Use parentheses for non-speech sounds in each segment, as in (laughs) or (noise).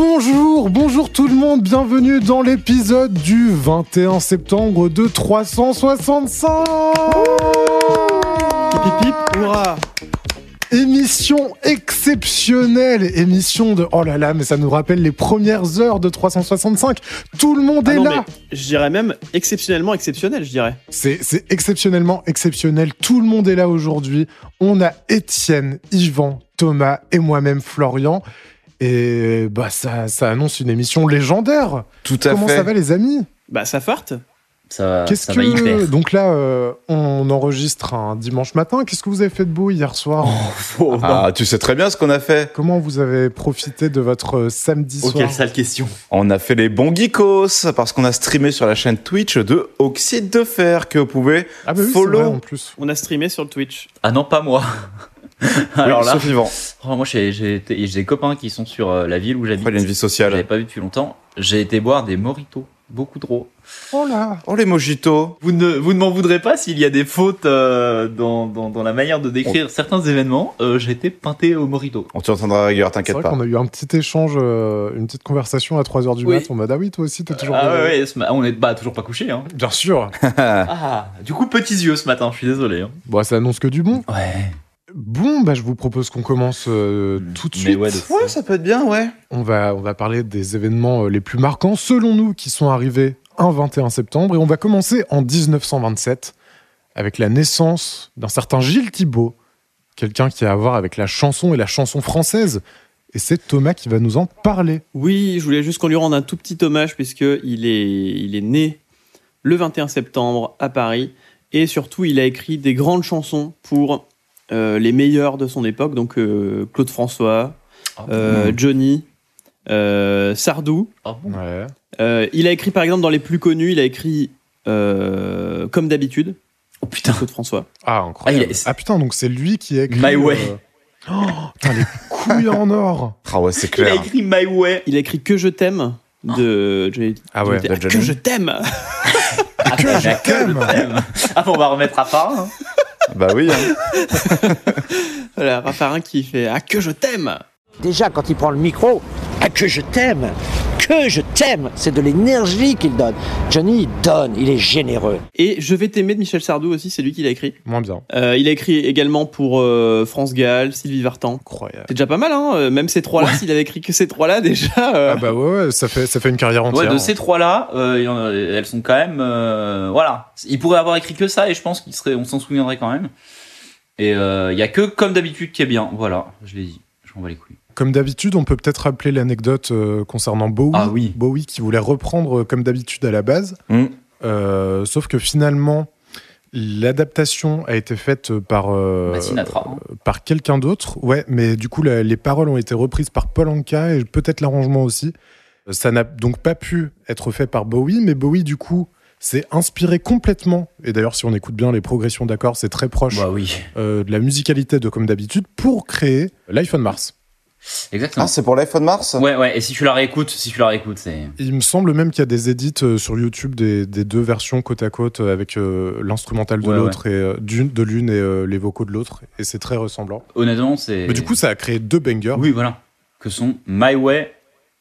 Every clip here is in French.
Bonjour, bonjour tout le monde, bienvenue dans l'épisode du 21 septembre de 365 Pip, hurrah. Émission exceptionnelle, émission de... Oh là là, mais ça nous rappelle les premières heures de 365. Tout le monde Ah est non, là. mais je dirais même exceptionnellement exceptionnel, je dirais. C'est c'est exceptionnellement exceptionnel. Tout le monde est là aujourd'hui. On a Étienne, Yvan, Thomas et moi-même Florian. Et bah ça, ça annonce une émission légendaire. Tout à Comment fait. ça va les amis? Bah ça farte. Ça, Qu'est-ce ça va hyper. que donc là euh, on enregistre un dimanche matin. Qu'est-ce que vous avez fait de beau hier soir? Oh, Ah, tu sais très bien ce qu'on a fait. Comment vous avez profité de votre euh, samedi oh, soir? quelle sale question. On a fait les bons geekos parce qu'on a streamé sur la chaîne Twitch de Oxyde de Fer que vous pouvez Ah bah oui, c'est follow. vrai en plus. On a streamé sur le Twitch. Ah non, pas moi. (laughs) Alors Oui, là, sauf Yvan. oh, moi j'ai des copains qui sont sur euh, la ville où j'habite. Il a une vie sociale. pas vu depuis longtemps. J'ai été boire des moritos. Beaucoup trop. Oh là Oh, les mojitos. Vous ne, vous ne m'en voudrez pas s'il y a des fautes euh, dans, dans, dans la manière de décrire certains événements. Euh, j'ai été peinté au morito. On t'entendra C'est t'inquiète vrai pas. qu'on a eu un petit échange, euh, une petite conversation à 3h du Oui. mat. On m'a dit ah oui toi aussi t'es toujours Ah ouais, on est bah, toujours pas couché. Hein. Bien sûr. (laughs) Ah, du coup, petits yeux ce matin, je suis désolé. hein. Bon ça annonce que du bon. Ouais. Bon bah je vous propose qu'on commence euh, tout de suite. ouais, de Ouais, ça peut être bien, ouais. On va, on va parler des événements euh, les plus marquants, selon nous, qui sont arrivés un 21 septembre. Et on va commencer en 1927, avec la naissance d'un certain Gilles Thibault, quelqu'un qui a à voir avec la chanson et la chanson française. Et c'est Thomas qui va nous en parler. Oui, je voulais juste qu'on lui rende un tout petit hommage puisque il est, il est né le 21 septembre à Paris et surtout il a écrit des grandes chansons pour les meilleurs de son époque, donc euh, Claude François, euh, Johnny, euh, Sardou. Ah bon Ouais. Euh, il a écrit par exemple dans les plus connus, il a écrit euh, comme d'habitude, Oh putain. Claude François. Ah, incroyable. Ah, Ah, putain, donc c'est lui qui a écrit... My Way. euh, Oh, putain, les couilles en or (laughs) Ah ouais, c'est Il a clair. écrit My Way. Il a écrit Que je t'aime de Johnny- Ah ouais, de Johnny. Que je t'aime (laughs) Ah, Que je t'aime. Ah, bon, on va remettre à part. hein. Bah oui. hein. (laughs) Voilà, Raffarin qui fait Ah que je t'aime Déjà, quand il prend le micro, ah, que je t'aime, que je t'aime, c'est de l'énergie qu'il donne. Johnny, il donne, il est généreux. Et Je vais t'aimer de Michel Sardou aussi, c'est lui qui l'a écrit. Moins bien. Euh, il a écrit également pour euh, France Gall, Sylvie Vartan. Incroyable. C'est déjà pas mal, hein euh, Même ces trois-là, s'il avait écrit que ces trois-là, déjà. euh, Ah bah ouais, ouais, ça fait, ça fait une carrière entière. Ouais, de ces trois-là, euh, elles sont quand même. euh, voilà. Il pourrait avoir écrit que ça et je pense qu'il serait, on s'en souviendrait quand même. Et euh, il y a que comme d'habitude qui est bien. Voilà, je l'ai dit. Je m'en bats les couilles. Comme d'habitude, on peut peut-être rappeler l'anecdote euh, concernant Bowie. Ah oui. Bowie qui voulait reprendre euh, comme d'habitude à la base. Mm. Euh, sauf que finalement, l'adaptation a été faite par, euh, Bah, Sinatra, hein. par quelqu'un d'autre. Ouais, mais du coup, la- les paroles ont été reprises par Paul Anka et peut-être l'arrangement aussi. Ça n'a donc pas pu être fait par Bowie, mais Bowie, du coup, s'est inspiré complètement. Et d'ailleurs, si on écoute bien les progressions d'accords, c'est très proche Bah oui. euh, de la musicalité de comme d'habitude pour créer l'iPhone Mars. Exactement. Ah, c'est pour l'iPhone Mars? Ouais, ouais. Et si tu la réécoutes, si tu la réécoutes, c'est. Il me semble même qu'il y a des édits euh, sur YouTube des, des deux versions côte à côte euh, avec euh, l'instrumental de Ouais, l'autre et euh, d'une de l'une et euh, les vocaux de l'autre et c'est très ressemblant. Honnêtement, c'est. Mais du coup, ça a créé deux bangers. Oui, voilà. Que sont My Way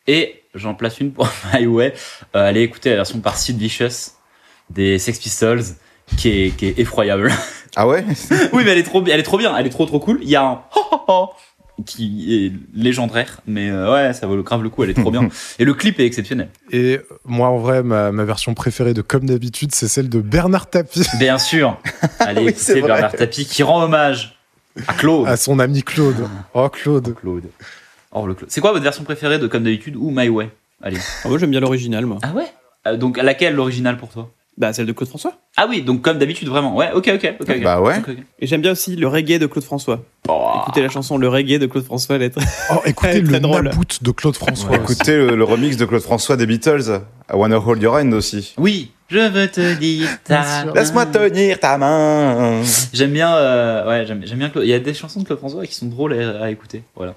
et j'en place une pour (laughs) My Way. Euh, allez écouter la version par Sid Vicious des Sex Pistols qui est, qui est effroyable. Ah ouais? (laughs) Oui, mais elle est trop, elle est trop bien, elle est trop trop cool. Il y a un ho, ho, ho qui est légendaire, mais euh, ouais, ça vaut le grave le coup, elle est trop bien. (laughs) Et le clip est exceptionnel. Et moi, en vrai, ma, ma version préférée de comme d'habitude, c'est celle de Bernard Tapie Bien sûr. (laughs) Allez Oui, c'est. Bernard Tapie qui rend hommage à Claude. à son ami Claude. (laughs) Oh, Claude. Claude. Oh, le Claude. C'est quoi votre version préférée de Comme d'habitude ou My Way? Allez. ah, moi, j'aime bien l'original, moi. Ah ouais? Euh, Donc laquelle l'original pour toi? Bah, celle de Claude François. Ah oui, donc comme d'habitude, vraiment. Ouais, ok, ok. ok. Bah ouais. Et j'aime bien aussi le reggae de Claude François. Oh. Écoutez la chanson Le reggae de Claude François, elle est très- Oh, écoutez Très, le nabout de Claude François. Écoutez le, le remix de Claude François des Beatles, I Wanna Hold Your Hand aussi. Oui, je veux te dire ta. Laisse-moi tenir ta main. J'aime bien, euh, ouais, j'aime j'aime bien Claude. Il y a des chansons de Claude François qui sont drôles à, à écouter. Voilà.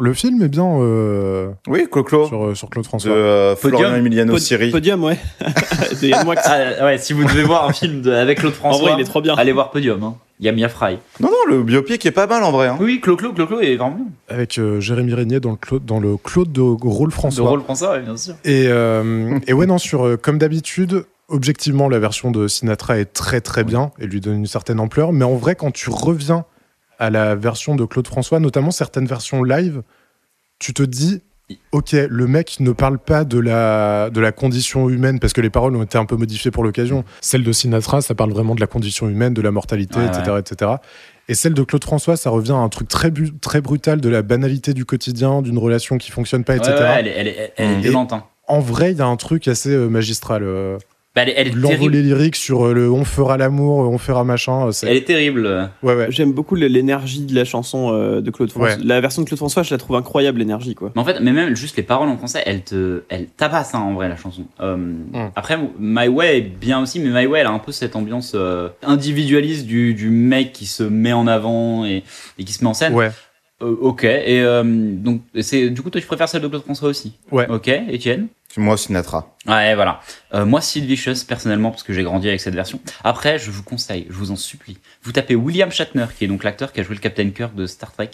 Le film est bien euh, Oui, Clo-Clo. sur, euh, sur Claude De François. euh, Podium. Florian Emiliano Pod- Siri. Podium, ouais. (laughs) De Yann Moix. Ah, ouais, si vous devez voir un film de- avec Claude En François, vrai, il est trop bien. allez voir Podium. Hein. Il y a Mia Fry. Non, non, le biopic est pas mal en vrai. Hein. Oui, Claude Claude est vraiment bien. Avec euh, Jérémy Régnier dans le, Claude, dans le Claude de rôle De François. rôle François, ouais, bien sûr. Et, euh, et ouais, non, sur, euh, comme d'habitude, objectivement, la version de Sinatra est très très bien et lui donne une certaine ampleur. Mais en vrai, quand tu reviens à la version de Claude François, notamment certaines versions live, tu te dis, ok, le mec ne parle pas de la, de la condition humaine parce que les paroles ont été un peu modifiées pour l'occasion. Celle de Sinatra, ça parle vraiment de la condition humaine, de la mortalité, Ouais, etc., etc. Et celle de Claude François, ça revient à un truc très, bu- très brutal de la banalité du quotidien, d'une relation qui fonctionne pas, etc. ouais, elle est, elle est, elle est violente. Hein. En vrai, il y a un truc assez euh, magistral. euh, Bah, elle est, elle est L'envolée terrible. lyrique sur euh, le on fera l'amour, euh, on fera machin. euh, c'est- Elle est terrible. Ouais, ouais. J'aime beaucoup l'énergie de la chanson de Claude François. Ouais. La version de Claude François, je la trouve incroyable, l'énergie, quoi. Mais en fait, mais même juste les paroles en français, elles te, elles tabassent hein, en vrai la chanson. Euh, Mm. Après, My Way est bien aussi, mais My Way, elle a un peu cette ambiance euh, individualiste du, du mec qui se met en avant et, et qui se met en scène. Euh, ok. Et euh, donc, c'est du coup, toi, tu préfères celle de Claude François aussi. Ouais. Ok. Étienne. Moi, Sinatra. Ouais, voilà. Euh, moi, Sid Vicious, personnellement, parce que j'ai grandi avec cette version. Après, je vous conseille, je vous en supplie, vous tapez William Shatner, qui est donc l'acteur qui a joué le Captain Kirk de Star Trek,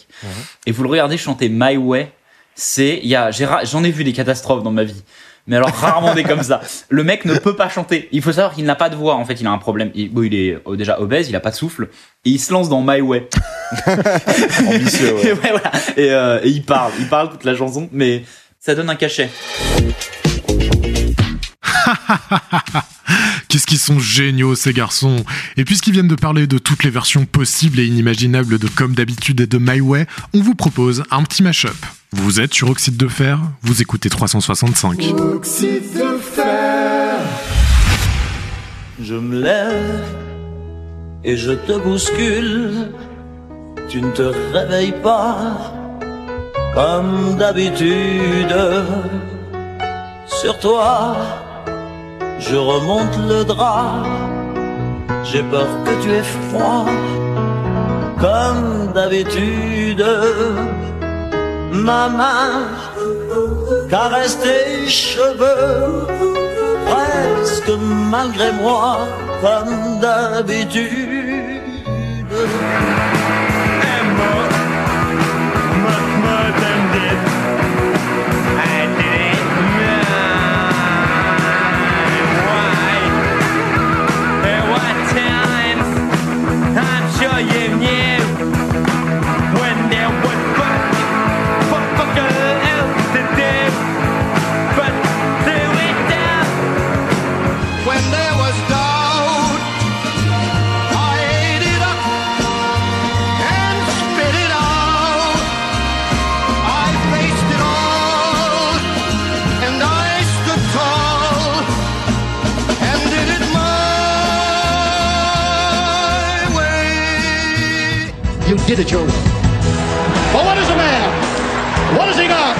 et vous le regardez chanter My Way. C'est, il y a, j'en ai vu des catastrophes dans ma vie. Mais alors rarement des comme ça. Le mec ne peut pas chanter. Il faut savoir qu'il n'a pas de voix. En fait, il a un problème. Il, bon, il est euh, déjà obèse, il a pas de souffle, et il se lance dans My Way. (laughs) Ambitieux, Et, ouais. ouais, voilà. et, euh, et il parle, il parle toute la chanson, mais ça donne un cachet. (laughs) Qu'est-ce qu'ils sont géniaux ces garçons Et puisqu'ils viennent de parler de toutes les versions possibles et inimaginables de Comme d'habitude et de My Way, on vous propose un petit mash-up. Vous êtes sur Oxyde de Fer, vous écoutez 365. Je me lève et je te bouscule. Tu ne te réveilles pas comme d'habitude. Sur toi, je remonte le drap. J'ai peur que tu aies froid comme d'habitude. Ma main caresse tes cheveux presque malgré moi, comme d'habitude. It your way. But what is a man? What has he got?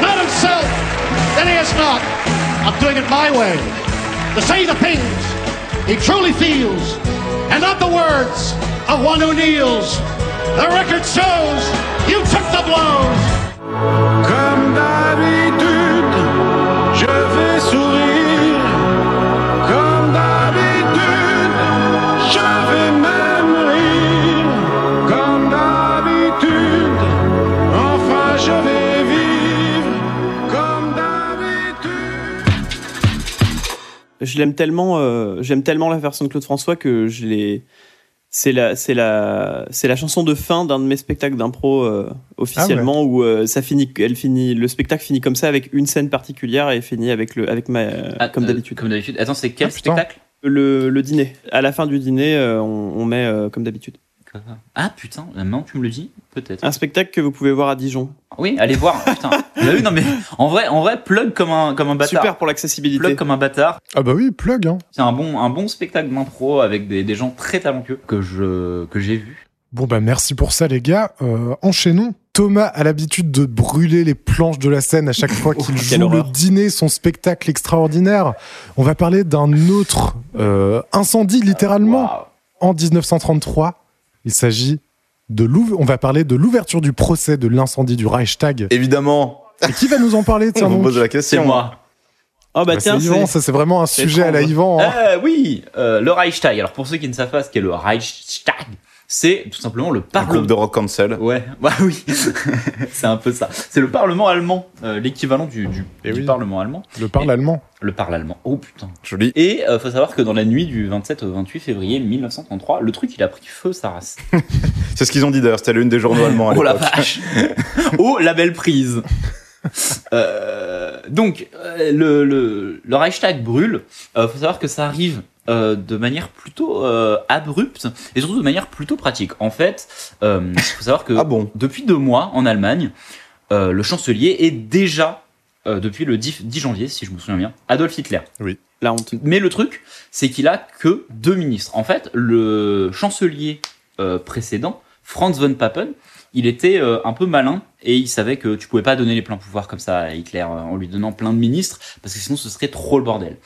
Not himself. Then he has not. I'm doing it my way. To say the things he truly feels, and not the words of one who kneels. The record shows you took the blows. Je l'aime tellement, euh, j'aime tellement la version de Claude François que je l'ai. C'est la, c'est la, c'est la chanson de fin d'un de mes spectacles d'impro euh, officiellement où euh, ça finit, elle finit, le spectacle finit comme ça avec une scène particulière et finit avec le, avec ma, Ah, comme euh, d'habitude. Comme d'habitude. Attends, c'est quel Ah, spectacle? Le, le dîner. À la fin du dîner, euh, on, on met euh, comme d'habitude. Ah putain, maintenant tu me le dis, peut-être. Un spectacle que vous pouvez voir à Dijon. Oui, allez voir. Putain. (laughs) Vu, non mais en vrai, en vrai, plug comme un comme un bâtard. Super pour l'accessibilité. Plug comme un bâtard. Ah bah oui, plug. Hein. C'est un bon un bon spectacle d'impro avec des, des gens très talentueux que je que j'ai vu. Bon bah merci pour ça les gars. Euh, enchaînons. Thomas a l'habitude de brûler les planches de la scène à chaque fois (laughs) qu'il quelle joue le dîner, son spectacle extraordinaire. On va parler d'un autre euh, incendie littéralement Waouh. en 1933. Il s'agit de l'ouv- on va parler de l'ouverture du procès de l'incendie du Reichstag. Évidemment, Et qui va nous en parler on tiens donc pose la C'est question. moi. Oh bah Bah, tiens, c'est Yvan, c'est ça c'est vraiment un c'est sujet à la. Yvan. hein. Euh, oui, euh, le Reichstag. Alors pour ceux qui ne savent pas ce qu'est le Reichstag, c'est tout simplement le Un groupe parlement. de rock cancel. Ouais, (laughs) bah oui, (laughs) c'est un peu ça. C'est le Parlement allemand, euh, l'équivalent du, du, Eh du oui. Parlement allemand. Le parle allemand. Le parle allemand. Oh putain. Joli. Et euh, faut savoir que dans la nuit du 27 au 28 février 1933, le truc il a pris feu sa race. (laughs) C'est ce qu'ils ont dit d'ailleurs, c'était l'une des journaux allemands à Oh la vache Oh la belle prise Euh, Donc euh, le, le, le Reichstag brûle. Euh, faut savoir que ça arrive euh, de manière plutôt euh, abrupte et surtout de manière plutôt pratique. En fait, euh, faut savoir que Ah bon depuis deux mois en Allemagne, euh, le chancelier est déjà euh, depuis le 10, 10 janvier, si je me souviens bien, Adolf Hitler. la honte. Mais le truc, c'est qu'il a que deux ministres. En fait, le chancelier euh, précédent, Franz von Papen, il était euh, un peu malin et il savait que tu pouvais pas donner les pleins pouvoirs comme ça à Hitler euh, en lui donnant plein de ministres parce que sinon ce serait trop le bordel.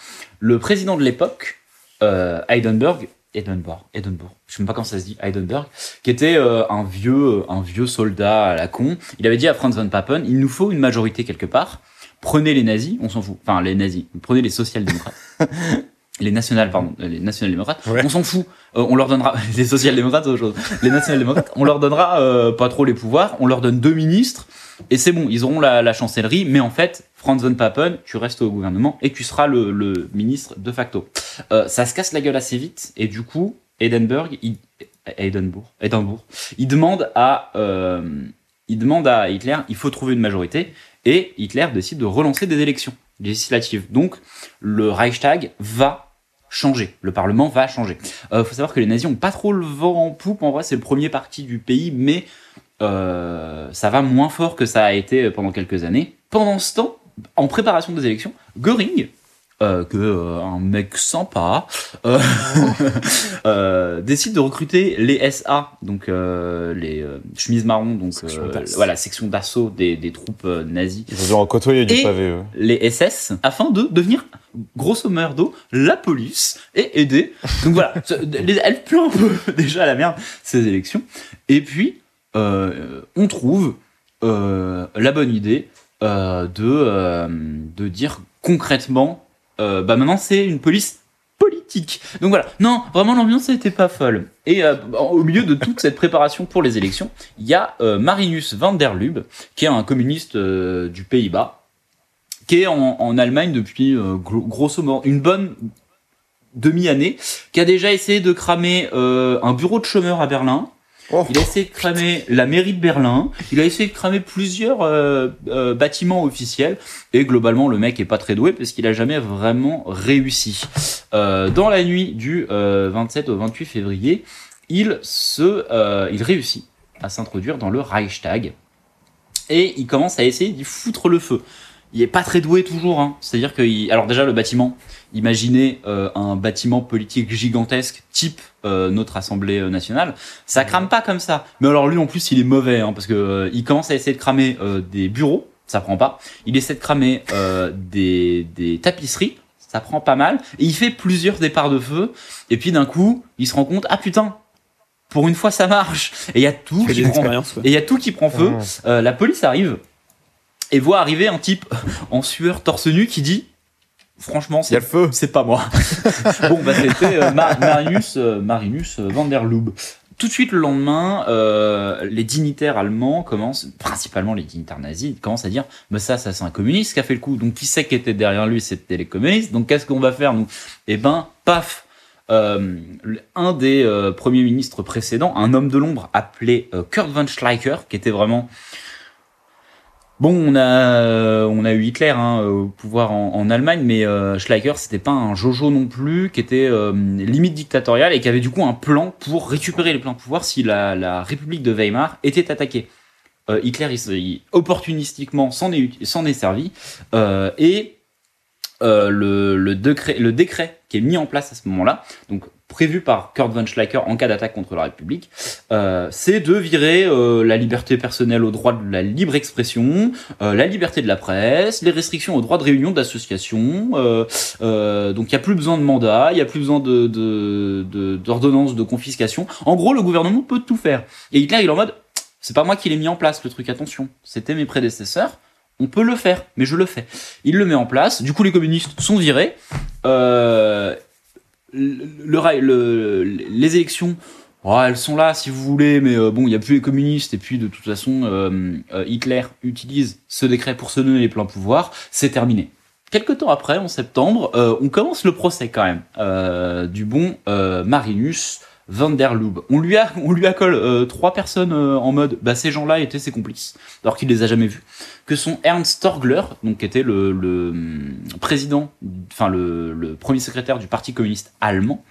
Le président de l'époque, euh, Heidenberg, Edinburgh, Edinburgh, je sais même pas comment ça se dit, Heidenberg, qui était euh, un vieux, euh, un vieux soldat à la con. Il avait dit à Franz von Papen, il nous faut une majorité quelque part. Prenez les nazis, on s'en fout. Enfin, les nazis. Prenez les social-démocrates. (laughs) les nationales, pardon, euh, les national-démocrates. Ouais. On s'en fout. Euh, on leur donnera, (laughs) les social-démocrates, c'est autre chose. Les national-démocrates, on leur donnera euh, pas trop les pouvoirs. On leur donne deux ministres. Et c'est bon, ils auront la, chancellerie. Mais en fait, Franz von Papen, tu restes au gouvernement et tu seras le, le ministre de facto. Euh, ça se casse la gueule assez vite. Et du coup, Edinburgh, il, Edinburgh, Edinburgh, il demande à, euh, il demande à Hitler, il faut trouver une majorité. Et Hitler décide de relancer des élections législatives. Donc, le Reichstag va changer. Le Parlement va changer. Euh, faut savoir que les nazis ont pas trop le vent en poupe. En vrai, c'est le premier parti du pays, mais euh, ça va moins fort que ça a été pendant quelques années. Pendant ce temps, en préparation des élections, Göring, euh, que euh, un mec sympa, euh, (laughs) euh, décide de recruter les SA, donc euh, les euh, chemises marron, donc Section euh, d'assaut. voilà section d'assaut des, des troupes euh, nazies Ils ont côtoyé du Et- pavé. les SS afin de devenir grosso merdo la police et aider. Donc voilà, (laughs) les- elle pue un peu (laughs) déjà à la merde ces élections. Et puis euh, on trouve euh, la bonne idée euh, de euh, dire concrètement, euh, bah maintenant c'est une police politique. Donc voilà, non, vraiment l'ambiance n'était pas folle. Et euh, au milieu de toute cette préparation pour les élections, il y a euh, Marinus van der Lubbe, qui est un communiste euh, du Pays-Bas, qui est en, Allemagne depuis euh, gro- grosso modo une bonne demi-année, qui a déjà essayé de cramer euh, un bureau de chômeurs à Berlin. Oh. Il a essayé de cramer la mairie de Berlin. Il a essayé de cramer plusieurs euh, euh, bâtiments officiels. Et globalement, le mec est pas très doué parce qu'il a jamais vraiment réussi. Euh, dans la nuit du euh, 27 au 28 février, il se, il réussit à s'introduire dans le Reichstag et il commence à essayer d'y foutre le feu. Il est pas très doué toujours, hein. c'est-à-dire que, il- alors déjà le bâtiment, imaginez euh, un bâtiment politique gigantesque type euh, notre Assemblée euh, nationale, ça crame pas comme ça. Mais alors lui en plus il est mauvais, hein, parce que euh, il commence à essayer de cramer euh, des bureaux, ça prend pas. Il essaie de cramer euh, des, des tapisseries, ça prend pas mal. Et il fait plusieurs départs de feu, et puis d'un coup il se rend compte, ah putain, pour une fois ça marche. Et il y a tout qui prend, ouais. et il y a tout qui prend feu. Euh, la police arrive et voit arriver un type en sueur torse nu qui dit franchement c'est le feu. c'est pas moi. (laughs) bon bah c'était euh, Ma- Marinus euh, Marinus van der Lubbe. Tout de suite le lendemain, euh, les dignitaires allemands commencent, principalement les dignitaires nazis, commencent à dire mais ça, ça c'est un communiste qui a fait le coup. Donc qui sait qui était derrière lui? C'était les communistes. Donc qu'est-ce qu'on va faire nous? Eh ben paf euh, un des euh, premiers ministres précédents, un homme de l'ombre appelé euh, Kurt von Schleicher, qui était vraiment Bon, on a, on a eu Hitler hein, au pouvoir en, Allemagne, mais euh, Schleicher, c'était pas un jojo non plus, qui était euh, limite dictatorial et qui avait du coup un plan pour récupérer les pleins pouvoirs si la, République de Weimar était attaquée. Euh, Hitler, opportunistiquement, s'en est, servi euh, et euh, le, le, décret, le décret qui est mis en place à ce moment-là, donc prévu par Kurt von Schleicher en cas d'attaque contre la République, euh, c'est de virer euh, la liberté personnelle au droit de la libre expression, euh, la liberté de la presse, les restrictions au droit de réunion d'association. Euh, euh, donc il n'y a plus besoin de mandat, il n'y a plus besoin de de- de- d'ordonnance de, confiscation. En gros, le gouvernement peut tout faire. Et Hitler, il est en mode, c'est pas moi qui l'ai mis en place le truc, attention, c'était mes prédécesseurs. On peut le faire, mais je le fais. Il le met en place. Du coup, les communistes sont virés. Euh, le, le- le- les élections, oh, elles sont là si vous voulez, mais euh, bon, il n'y a plus les communistes. Et puis, de toute façon, euh, euh, Hitler utilise ce décret pour se donner les pleins pouvoirs. C'est terminé. Quelque temps après, en septembre, on commence le procès quand même du bon Marinus van der. On lui a, on lui accole euh, trois personnes euh, en mode, bah ces gens-là étaient ses complices, alors qu'il les a jamais vus. Que sont Ernst Torgler, donc qui était le, le hum, président, enfin le, le premier secrétaire du Parti communiste allemand,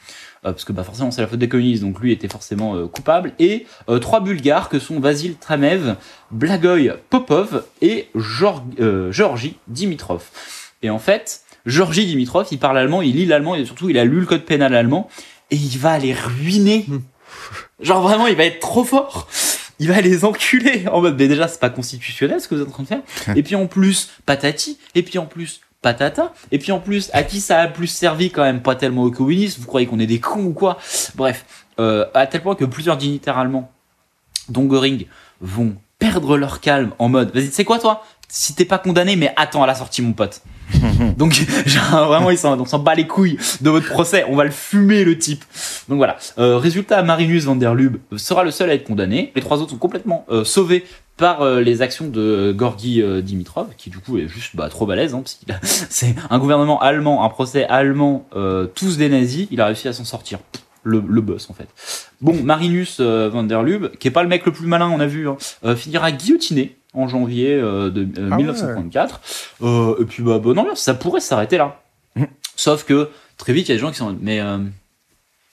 euh, parce que bah forcément c'est la faute des communistes, donc lui était forcément coupable, et trois Bulgares que sont Vasil Tramev, Blagoy Popov et Geor- Georgi Dimitrov. Et en fait, Georgi Dimitrov, il parle allemand, il lit l'allemand et surtout il a lu le code pénal allemand et il va les ruiner. Genre vraiment, il va être trop fort. Il va les enculer en mode, mais déjà, c'est pas constitutionnel ce que vous êtes en train de faire. Et puis en plus, patati. Et puis en plus, patata. Et puis en plus, à qui ça a plus servi quand même? Pas tellement aux communistes. Vous croyez qu'on est des cons ou quoi? Bref, euh, à tel point que plusieurs dignitaires allemands, dont Göring, vont perdre leur calme en mode, vas-y, tu sais quoi toi? Si t'es pas condamné, mais attends à la sortie, mon pote. (laughs) Donc (laughs) genre, vraiment ils s'en on s'en bat les couilles de votre procès, on va le fumer le type. Donc voilà. Euh, résultat, Marinus van der Lubbe sera le seul à être condamné. Les trois autres sont complètement euh, sauvés par euh, les actions de Gorgi Dimitrov, qui du coup est juste bah, trop balèze, hein, parce a- (laughs) c'est un gouvernement allemand, un procès allemand, tous des nazis, il a réussi à s'en sortir. Le, le boss en fait. Bon, Marinus van der Lubbe, qui est pas le mec le plus malin, on a vu, hein, finira guillotiné en janvier euh, de euh, Ah. 1934. Euh, et puis bah bonne ambiance, ça pourrait s'arrêter là. (laughs) Sauf que très vite il y a des gens qui sont mais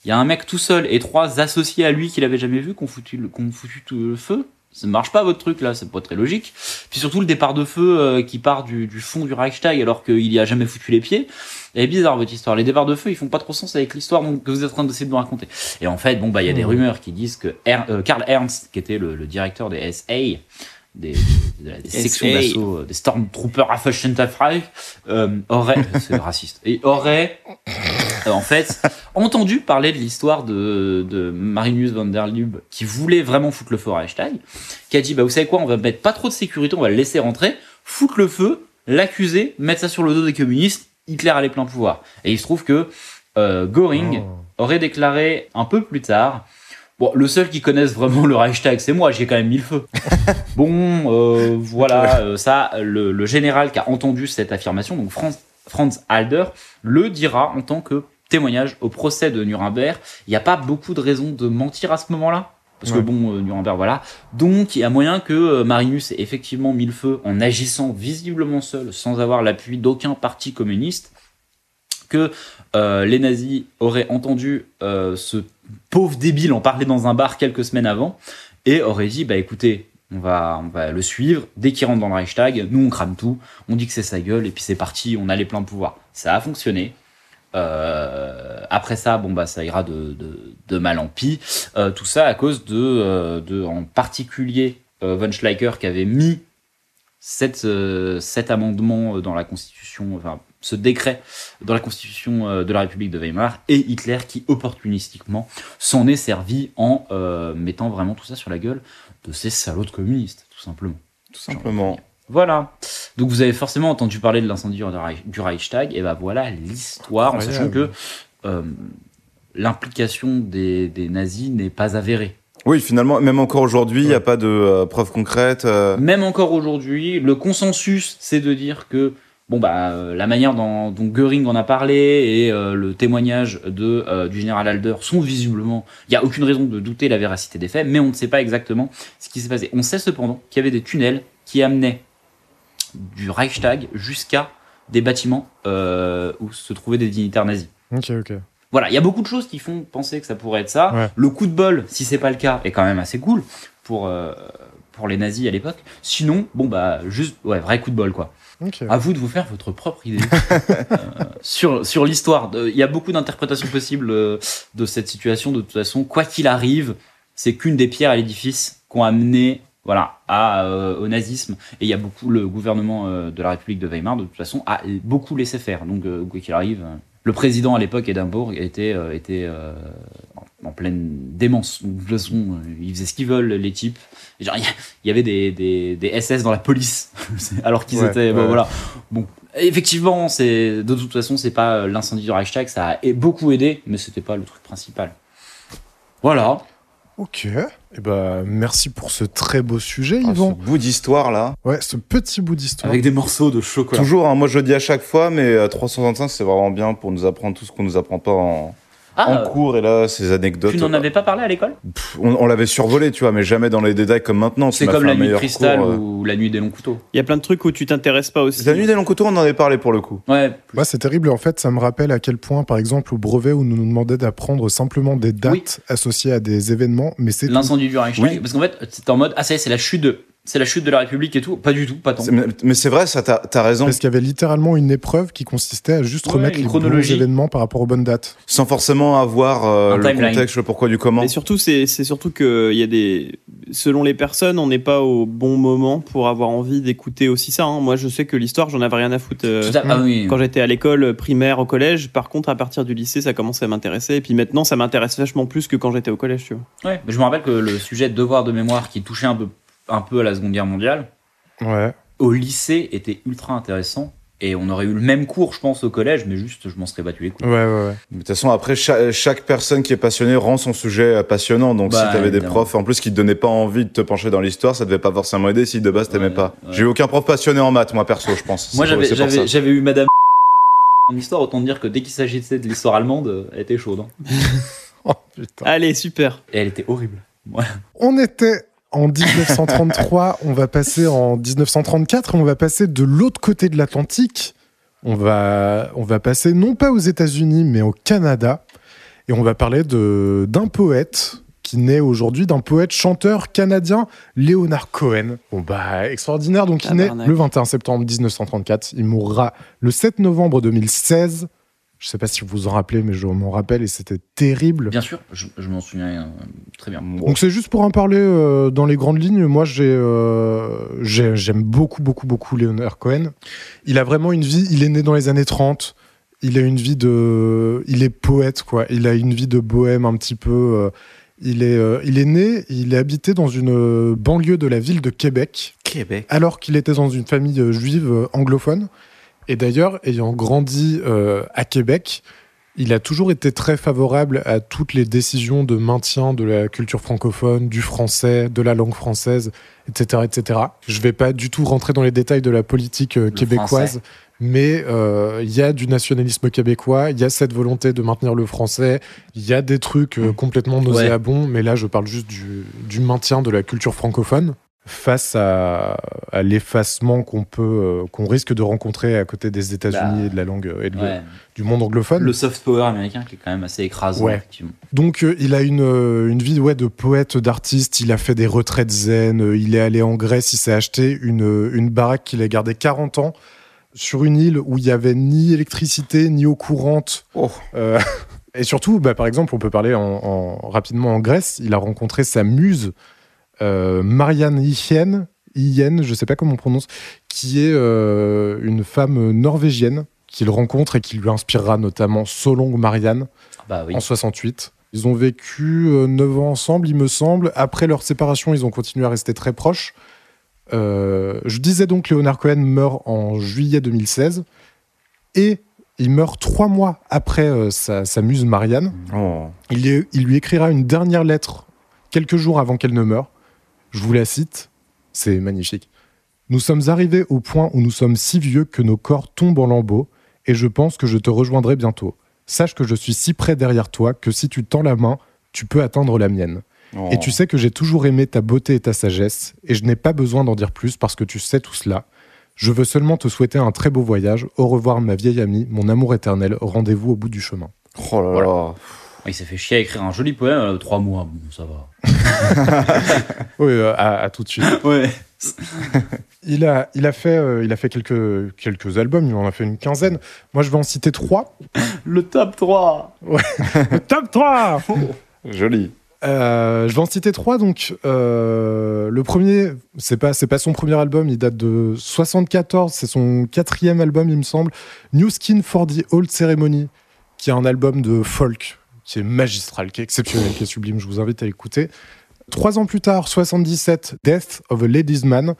il y a un mec tout seul et trois associés à lui qu'il avait jamais vu qu'on foutu qu'on foutu tout le feu. Ça ne marche pas votre truc là, c'est pas très logique. Puis surtout le départ de feu euh, qui part du, du fond du Reichstag alors qu'il y a jamais foutu les pieds. Elle est bizarre votre histoire. Les départs de feu ils font pas trop sens avec l'histoire que vous êtes en train d'essayer de nous raconter. Et en fait bon bah il y a des Hmm. rumeurs qui disent que Karl Ernst qui était le, le directeur des SA des, de la- (laughs) des d'assaut euh, des Stormtroopers Affenschaftsreich euh, aurait (laughs) c'est raciste et aurait euh, en fait entendu parler de l'histoire de, de Marinus van der Lubbe qui voulait vraiment foutre le feu au Reichstag qui a dit bah vous savez quoi on va mettre pas trop de sécurité on va le laisser rentrer foutre le feu l'accuser mettre ça sur le dos des communistes Hitler a les pleins pouvoirs et il se trouve que euh, Göring aurait déclaré un peu plus tard Bon, le seul qui connaisse vraiment le Reichstag, c'est moi, j'y ai quand même mis le feu. (laughs) bon, euh, voilà, euh, ça, le, le général qui a entendu cette affirmation, donc Franz, Franz Halder, le dira en tant que témoignage au procès de Nuremberg. Il n'y a pas beaucoup de raisons de mentir à ce moment-là. Parce que bon, euh, Nuremberg, voilà. Donc, il y a moyen que Marinus ait effectivement mis le feu en agissant visiblement seul, sans avoir l'appui d'aucun parti communiste, que euh, les nazis auraient entendu euh, ce pauvre débile en parler dans un bar quelques semaines avant. Et auraient dit bah écoutez on va on va le suivre. Dès qu'il rentre dans le Reichstag nous on crame tout. On dit que c'est sa gueule et puis c'est parti. On a les pleins pouvoirs ça a fonctionné. Euh, après ça bon bah ça ira de, mal en pis. Euh, tout ça à cause de, euh, en particulier von Schleicher qui avait mis cet, amendement dans la constitution ce décret dans la constitution euh, de la République de Weimar et Hitler qui opportunistiquement s'en est servi en euh, mettant vraiment tout ça sur la gueule de ces salauds de communistes, tout simplement. Tout simplement. Voilà. Donc vous avez forcément entendu parler de l'incendie du Reich- du Reichstag, et ben voilà l'histoire, en sachant que euh, l'implication des, des nazis n'est pas avérée. Oui, finalement, même encore aujourd'hui, il n'y a pas de euh, preuves concrètes. euh, Même encore aujourd'hui, le consensus, c'est de dire que bon bah euh, la manière dont, dont Göring en a parlé et euh, le témoignage de euh, du général Halder sont visiblement, il y a aucune raison de douter la véracité des faits, mais on ne sait pas exactement ce qui s'est passé. On sait cependant qu'il y avait des tunnels qui amenaient du Reichstag jusqu'à des bâtiments où se trouvaient des dignitaires nazis. Ok, ok. Voilà, il y a beaucoup de choses qui font penser que ça pourrait être ça. Ouais. Le coup de bol, si c'est pas le cas, est quand même assez cool pour, euh, pour les nazis à l'époque. Sinon, bon bah juste, ouais, vrai coup de bol quoi. Ok. À vous de vous faire votre propre idée (laughs) euh, sur, sur l'histoire. De- Il y a beaucoup d'interprétations possibles euh, de cette situation. De toute façon, quoi qu'il arrive, c'est qu'une des pierres à l'édifice qu'ont amené voilà, à, euh, au nazisme. Et il y a beaucoup, le gouvernement euh, de la République de Weimar, de toute façon, a beaucoup laissé faire. Donc, euh, quoi qu'il arrive, euh, le président à l'époque, Édimbourg, était, euh, était euh, en, en pleine démence. De toute façon, ils faisaient ce qu'ils veulent, les types. Il y avait des, des, des SS dans la police, (laughs) alors qu'ils Ouais, étaient. bon, voilà. Bon, effectivement, c'est de toute façon, c'est pas euh, l'incendie du Reichstag, ça a beaucoup aidé, mais c'était pas le truc principal. Voilà. Ok. Et ben, merci pour ce très beau sujet, Ah, ce Yvan. bout d'histoire là. Ouais, ce petit bout d'histoire. Avec des morceaux de chocolat. Toujours, hein, moi je le dis à chaque fois, mais euh, 365 c'est vraiment bien pour nous apprendre tout ce qu'on nous apprend pas en, Ah, en cours et là ces anecdotes. tu n'en avais pas parlé à l'école on, on l'avait survolé, tu vois, mais jamais dans les détails comme maintenant. C'est comme la nuit de cristal cours, euh. ou la nuit des longs couteaux. Il y a plein de trucs où tu t'intéresses pas aussi. La nuit des longs couteaux, on en avait parlé pour le coup. Ouais. Ouais, c'est terrible. En fait, ça me rappelle à quel point, par exemple, au brevet où nous nous demandait d'apprendre simplement des dates Oui. associées à des événements, mais c'est. L'incendie du Reichstag. Oui. Parce qu'en fait, c'était en mode, ah, ça y est, c'est la chute de, c'est la chute de la République et tout. Pas du tout, pas tant. Mais, mais c'est vrai, ça, t'as as raison. Parce qu'il y avait littéralement une épreuve qui consistait à juste Ouais, remettre les chronologie. bons événements par rapport aux bonnes dates. Sans forcément avoir euh, le timeline. contexte, le pourquoi du comment. Et surtout, c'est surtout que il y a des, selon les personnes, on n'est pas au bon moment pour avoir envie d'écouter aussi ça. hein. Moi, je sais que l'histoire, j'en avais rien à foutre euh, Tout à- ah oui. quand j'étais à l'école primaire, au collège. Par contre, à partir du lycée, ça commençait à m'intéresser. Et puis maintenant, ça m'intéresse vachement plus que quand j'étais au collège, tu vois. Ouais, mais je me rappelle que le sujet de devoir de mémoire qui touchait un peu, un peu à la Seconde Guerre mondiale, Ouais. au lycée était ultra intéressant. Et on aurait eu le même cours, je pense, au collège, mais juste, je m'en serais battu les couilles. Ouais, ouais, ouais. Mais De toute façon, après, cha- chaque, personne qui est passionnée rend son sujet euh, passionnant. Donc, Bah, si t'avais des profs, en plus, qui te donnaient pas envie de te pencher dans l'histoire, ça devait pas forcément aider si de base t'aimais Ouais, pas. ouais. J'ai eu aucun prof passionné en maths, moi, perso, je pense. Moi, j'avais eu Madame (laughs) en histoire, autant dire que dès qu'il s'agissait de l'histoire allemande, euh, elle était chaude. hein. (laughs) Oh, putain. Allez, super. Et elle était horrible. Voilà. On était en 1933, on va passer en 1934 et on va passer de l'autre côté de l'Atlantique. On va, on va passer non pas aux États-Unis, mais au Canada. Et on va parler d'un poète qui naît aujourd'hui, d'un poète chanteur canadien, Leonard Cohen. Bon, bah, extraordinaire. Donc, il naît le 21 septembre 1934. Il mourra le 7 novembre 2016. Je sais pas si vous vous en rappelez, mais je m'en rappelle et c'était terrible. Bien sûr, je, je m'en souviens euh, très bien. Donc c'est juste pour en parler euh, dans les grandes lignes. Moi, j'ai, euh, j'ai- j'aime beaucoup, beaucoup, beaucoup Leonard Cohen. Il a vraiment une vie. Il est né dans les années 30. Il a une vie de. Il est poète, quoi. Il a une vie de bohème un petit peu. il est, euh, il est né. Il est habité dans une banlieue de la ville de Québec, Québec. alors qu'il était dans une famille juive anglophone. Et d'ailleurs, ayant grandi euh, à Québec, il a toujours été très favorable à toutes les décisions de maintien de la culture francophone, du français, de la langue française, etc. etc. Je vais pas du tout rentrer dans les détails de la politique euh, québécoise, français. mais euh, il y a du nationalisme québécois, il y a cette volonté de maintenir le français, il y a des trucs euh, complètement nauséabonds, mais là je parle juste du, du maintien de la culture francophone face à, à l'effacement qu'on peut euh, qu'on risque de rencontrer à côté des États-Unis Bah, et de la langue euh, et de- Ouais. du monde anglophone. Le soft power américain qui est quand même assez écrasant, Ouais. Donc euh, il a une, une vie ouais, de poète, d'artiste, il a fait des retraites zen, euh, il est allé en Grèce, il s'est acheté une, une baraque qu'il a gardée 40 ans sur une île où il n'y avait ni électricité ni eau courante. Oh. (laughs) Et surtout, bah, par exemple, on peut parler en, en- rapidement en Grèce, il a rencontré sa muse, Marianne Ichen, Iyen, je sais pas comment on prononce, qui est euh, une femme norvégienne qu'il rencontre et qui lui inspirera notamment Solong Marianne Ah Bah oui. en 68. Ils ont vécu 9 ans ensemble, il me semble. Après leur séparation, ils ont continué à rester très proches. Euh, je disais donc Leonard Cohen meurt en juillet 2016 et il meurt trois mois après euh, sa, sa muse Marianne. Oh. Il, est- il lui écrira une dernière lettre quelques jours avant qu'elle ne meure. Je vous la cite, c'est magnifique. Nous sommes arrivés au point où nous sommes si vieux que nos corps tombent en lambeaux, et je pense que je te rejoindrai bientôt. Sache que je suis si près derrière toi que si tu tends la main, tu peux atteindre la mienne. Oh. Et tu sais que j'ai toujours aimé ta beauté et ta sagesse, et je n'ai pas besoin d'en dire plus parce que tu sais tout cela. Je veux seulement te souhaiter un très beau voyage. Au revoir, ma vieille amie, mon amour éternel. Rendez-vous au bout du chemin. Oh là là. Il s'est fait chier à écrire un joli poème, euh, trois mois, bon, ça va. (laughs) Oui, euh, à, à tout de suite. Ouais. (laughs) Il a, il a fait, euh, il a fait quelques, quelques albums, il en a fait une quinzaine. Moi, je vais en citer trois. Le top 3 (laughs) Le top 3 Joli. Euh, je vais en citer trois. Donc, euh, le premier, c'est pas, c'est pas son premier album. Il date de 74. C'est son quatrième album, il me semble. New Skin for the Old Ceremony, qui est un album de folk qui est magistral, qui est exceptionnel, qui est sublime. Je vous invite à écouter. Trois ans plus tard, 77, Death of a Ladies Man,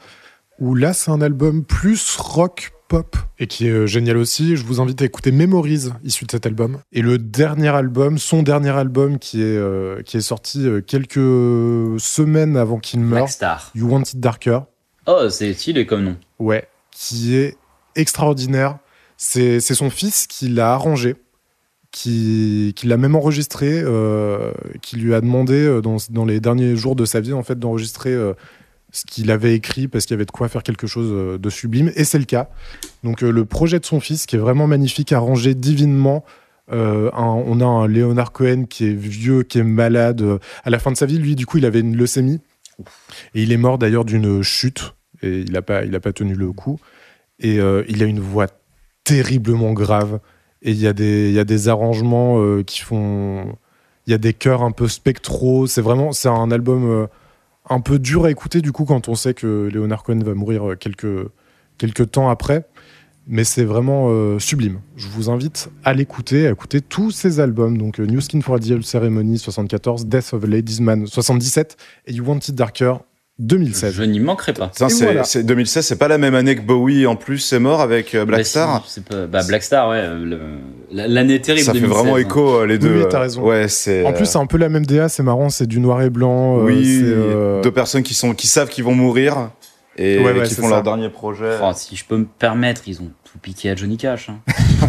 où là, c'est un album plus rock pop et qui est euh, génial aussi. Je vous invite à écouter Memories, issu de cet album. Et le dernier album, son dernier album qui est, euh, qui est sorti euh, quelques semaines avant qu'il meure, Star. You Want It Darker. Oh, c'est stylé comme nom. Ouais, qui est extraordinaire. C'est son fils qui l'a arrangé, qui, l'a même enregistré, euh, qui lui a demandé euh, dans, les derniers jours de sa vie en fait d'enregistrer euh, ce qu'il avait écrit parce qu'il y avait de quoi faire quelque chose de sublime et c'est le cas. Donc le projet de son fils qui est vraiment magnifique, arrangé divinement. Un- on a un Leonard Cohen qui est vieux, qui est malade. À la fin de sa vie, lui, du coup, il avait une leucémie. Et il est mort d'ailleurs d'une chute. Et il n'a pas, il pas tenu le coup. Et il a une voix terriblement grave. Et il y, a des- a arrangements euh, qui font. Il y a des chœurs un peu spectraux. C'est vraiment. C'est un album euh, un peu dur à écouter, du coup, quand on sait que Leonard Cohen va mourir euh, quelques, quelques temps après. Mais c'est vraiment sublime. Je vous invite à l'écouter, à écouter tous ces albums. Donc, New Skin for the Old Ceremony 74, Death of a Ladies Man 77 et You Want It Darker 2016. Je n'y manquerai pas. Et c'est, voilà. c'est 2016, c'est pas la même année que Bowie en plus c'est mort avec euh, Black Bah, si, Star. c'est pas- bah, Black Star, ouais. euh, L'année terrible. Ça fait 2016, vraiment hein. écho euh, les deux. oui, t'as raison. Ouais, c'est. En plus, c'est un peu la même DA, c'est marrant, c'est du noir et blanc. euh, oui, c'est, euh, deux personnes qui sont qui savent qu'ils vont mourir et Ouais, ouais, qui font ça. leur dernier projet. Oh, si je peux me permettre, ils ont tout piqué à Johnny Cash. hein.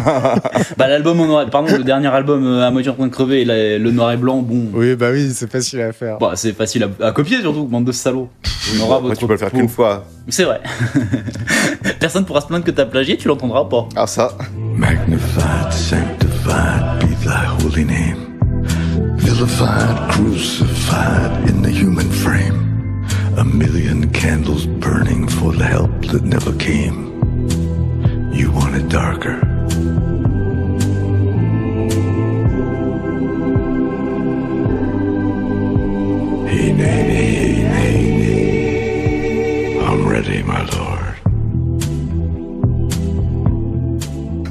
(laughs) bah, l'album en noir, pardon, le dernier album euh, à moitié en train de crever, la- le noir et blanc, bon. Oui, bah oui, c'est facile à faire. Bah, c'est facile à, à copier surtout, bande de salauds. On aura Après, votre tu peux le faire qu'une fois. C'est vrai. (laughs) Personne pourra se plaindre que t'as plagié, tu l'entendras pas. Ah ça. Magnified, sanctified be thy holy name. Vilified, crucified in the human frame. A million candles burning for the help that never came. You want it darker. Hey, nay, nay, nay, nay. I'm ready, my lord.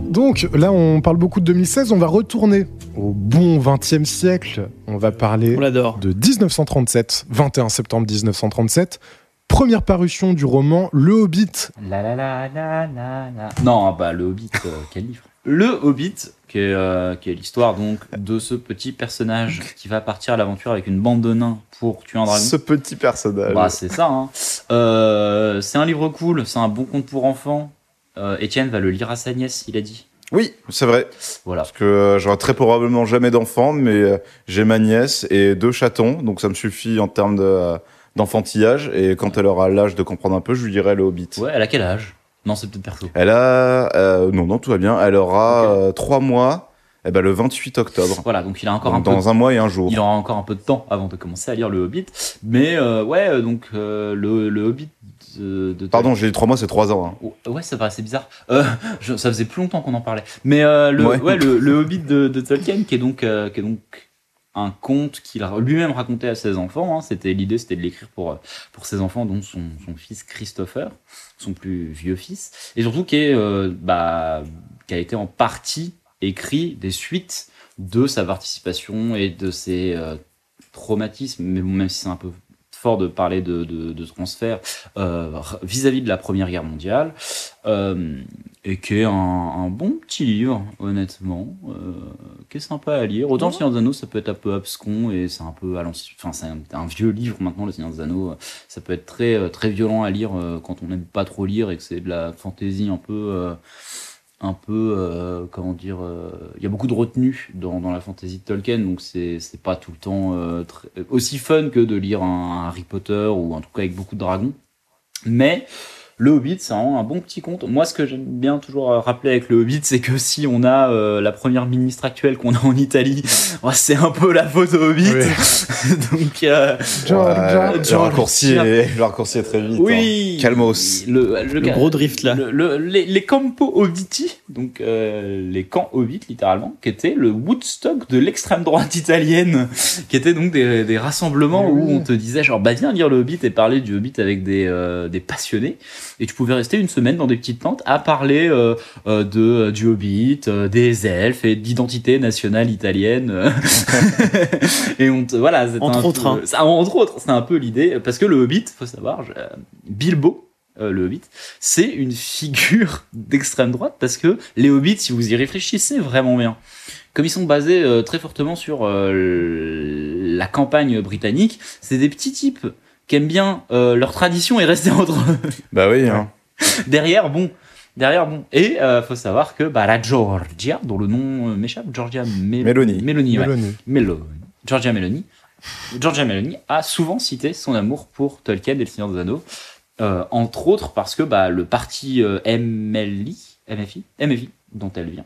Donc là, on parle beaucoup de 2016, on va retourner au bon 20e siècle. On va parler On de 1937, 21 septembre 1937. Première parution du roman Le Hobbit. La la la la la la. Non, bah le Hobbit, euh, (laughs) quel livre Le Hobbit, qui est, euh, qui est l'histoire donc de ce petit personnage qui va partir à l'aventure avec une bande de nains pour tuer un dragon. Ce petit personnage. Bah, c'est ça. Hein. Euh, c'est un livre cool, c'est un bon conte pour enfants. Euh, Étienne va le lire à sa nièce, il a dit. Oui, c'est vrai. Voilà. Parce que euh, j'aurai très probablement jamais d'enfant, mais euh, j'ai ma nièce et deux chatons, donc ça me suffit en termes de, euh, d'enfantillage. Et quand elle aura l'âge de comprendre un peu, je lui dirai le Hobbit. Ouais, elle a quel âge? Non, c'est peut-être perso. Elle a, euh, non, non, tout va bien. Elle aura euh, trois mois. Eh ben, le 28 octobre. Voilà, donc il a encore un peu. dans un mois et un jour. Il aura encore un peu de temps avant de commencer à lire le Hobbit. Mais euh, ouais, donc le, le Hobbit de, de Pardon, j'ai dit trois mois, c'est trois ans. hein. Ouais, ça paraissait bizarre. Euh, je- ça faisait plus longtemps qu'on en parlait. Mais euh, le, Ouais. ouais. le, le Hobbit de, de Tolkien, qui est donc, euh, qui est donc un conte qu'il lui-même raconté à ses enfants. hein. C'était l'idée, c'était de l'écrire pour pour ses enfants, dont son, fils Christopher, son plus vieux fils, et surtout euh, bah qui a été en partie écrit des suites de sa participation et de ses euh, traumatismes. Même si c'est un peu fort de parler de, de, de transfert euh, vis-à-vis de la Première Guerre mondiale, euh, et qui est un, un bon petit livre, honnêtement, euh, qui est sympa à lire. Autant le Seigneur des Anneaux, ça peut être un peu abscon et c'est un peu à. Enfin, c'est un, un vieux livre maintenant, le Seigneur des Anneaux. Ça peut être très très violent à lire quand on n'aime pas trop lire et que c'est de la fantaisie un peu. Un peu, euh, comment dire, euh, il y a beaucoup de retenue dans, dans la fantasy de Tolkien, donc c'est pas tout le temps euh, aussi fun que de lire un, Harry Potter ou tout cas avec beaucoup de dragons. Mais Le Hobbit, c'est vraiment un bon petit conte. Moi, ce que j'aime bien toujours euh, rappeler avec le Hobbit, c'est que si on a euh, la première ministre actuelle qu'on a en Italie, ouais, (laughs) c'est un peu la faute au Hobbit. (laughs) Donc, euh, Ouais, le, Georgia. raccourci est, le raccourci est très vite. Oui. hein. Calmos. le, le- Le gros drift là. le- le- les, les campo Hobbiti, donc euh, les camps Hobbit littéralement, qui étaient le Woodstock de l'extrême droite italienne, qui étaient donc des, des rassemblements où on te disait genre bah viens lire le Hobbit et parler du Hobbit avec des, euh, des passionnés, et tu pouvais rester une semaine dans des petites tentes à parler euh, euh, de du Hobbit, euh, des elfes et d'identité nationale italienne, (laughs) et on te voilà Entre un autres, peu- hein. ça, entre autres c'est un peu l'idée parce que le Hobbit faut savoir je- euh, Bilbo euh, le Hobbit, c'est une figure (laughs) d'extrême droite parce que les Hobbits, si vous y réfléchissez vraiment bien, comme ils sont basés euh, très fortement sur euh, la campagne britannique, c'est des petits types qui aiment bien euh, leur tradition et rester entre eux. (laughs) Bah oui, hein. (laughs) derrière, bon. Derrière, bon. Et euh, faut savoir que bah, la Georgia, dont le nom euh, m'échappe, Georgia Mel- Meloni. Meloni, ouais. Meloni. Meloni. Georgia Meloni. Georgia Meloni a souvent cité son amour pour Tolkien et le Seigneur des Anneaux, euh, entre autres parce que bah, le parti euh, MLI, MFI, MFI, dont elle vient,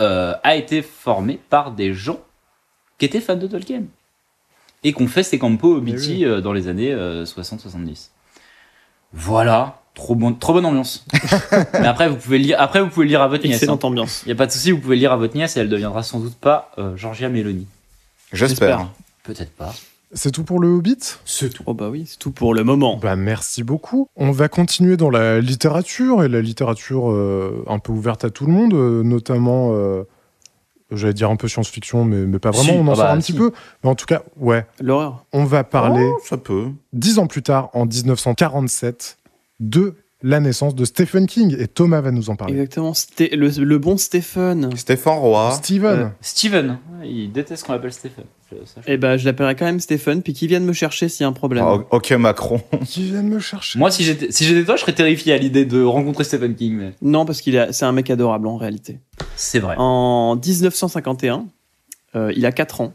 euh, a été formé par des gens qui étaient fans de Tolkien et qu'on fait ses campos Hobbiti euh, dans les années 60-70. Voilà, trop, bon, trop bonne ambiance. (laughs) Mais après vous pouvez le lire, après vous pouvez lire à votre nièce. Excellente ambiance. Il y a pas de souci, vous pouvez le lire à votre nièce et elle deviendra sans doute pas euh, Georgia Meloni. J'espère. Peut-être pas. C'est tout pour le Hobbit? C'est tout. Oh bah oui, c'est tout pour le moment. Bah merci beaucoup. On va continuer dans la littérature et la littérature euh, un peu ouverte à tout le monde, euh, notamment, euh, j'allais dire un peu science-fiction, mais, mais pas vraiment. Si, on en ah sort bah, un si. petit peu. Mais en tout cas, ouais. L'horreur. On va parler Oh, ça peut. dix ans plus tard, en 1947, de la naissance de Stephen King et Thomas va nous en parler. Exactement. Le, le bon Stephen. Stéphane Roy. Steven. Euh, Steven, il déteste qu'on l'appelle Stephen. Eh ben, je l'appellerai quand même Stephen, puis qu'il vienne me chercher s'il y a un problème. Ah, ok Macron. (laughs) Qui vient de me chercher Moi, si j'étais si toi, je serais terrifié à l'idée de rencontrer Stephen King. Mais Non, parce qu'il a- c'est un mec adorable en réalité. c'est vrai. En 1951, euh, il a 4 ans.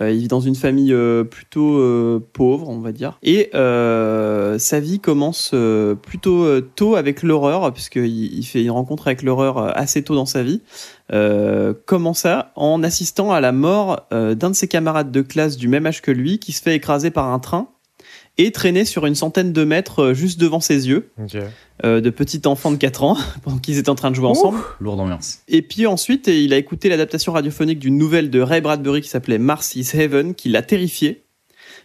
Euh, il vit dans une famille euh, plutôt euh, pauvre, on va dire. Et sa vie commence plutôt tôt avec l'horreur, puisqu'il il fait une rencontre avec l'horreur assez tôt dans sa vie. Euh, comment ça? En assistant à la mort d'un de ses camarades de classe du même âge que lui, qui se fait écraser par un train et traîner sur une centaine de mètres euh, juste devant ses yeux, euh, de petit enfant de 4 ans, (laughs) pendant qu'ils étaient en train de jouer ensemble. Lourde ambiance. Et puis ensuite, il a écouté l'adaptation radiophonique d'une nouvelle de Ray Bradbury qui s'appelait Mars is Heaven, qui l'a terrifié.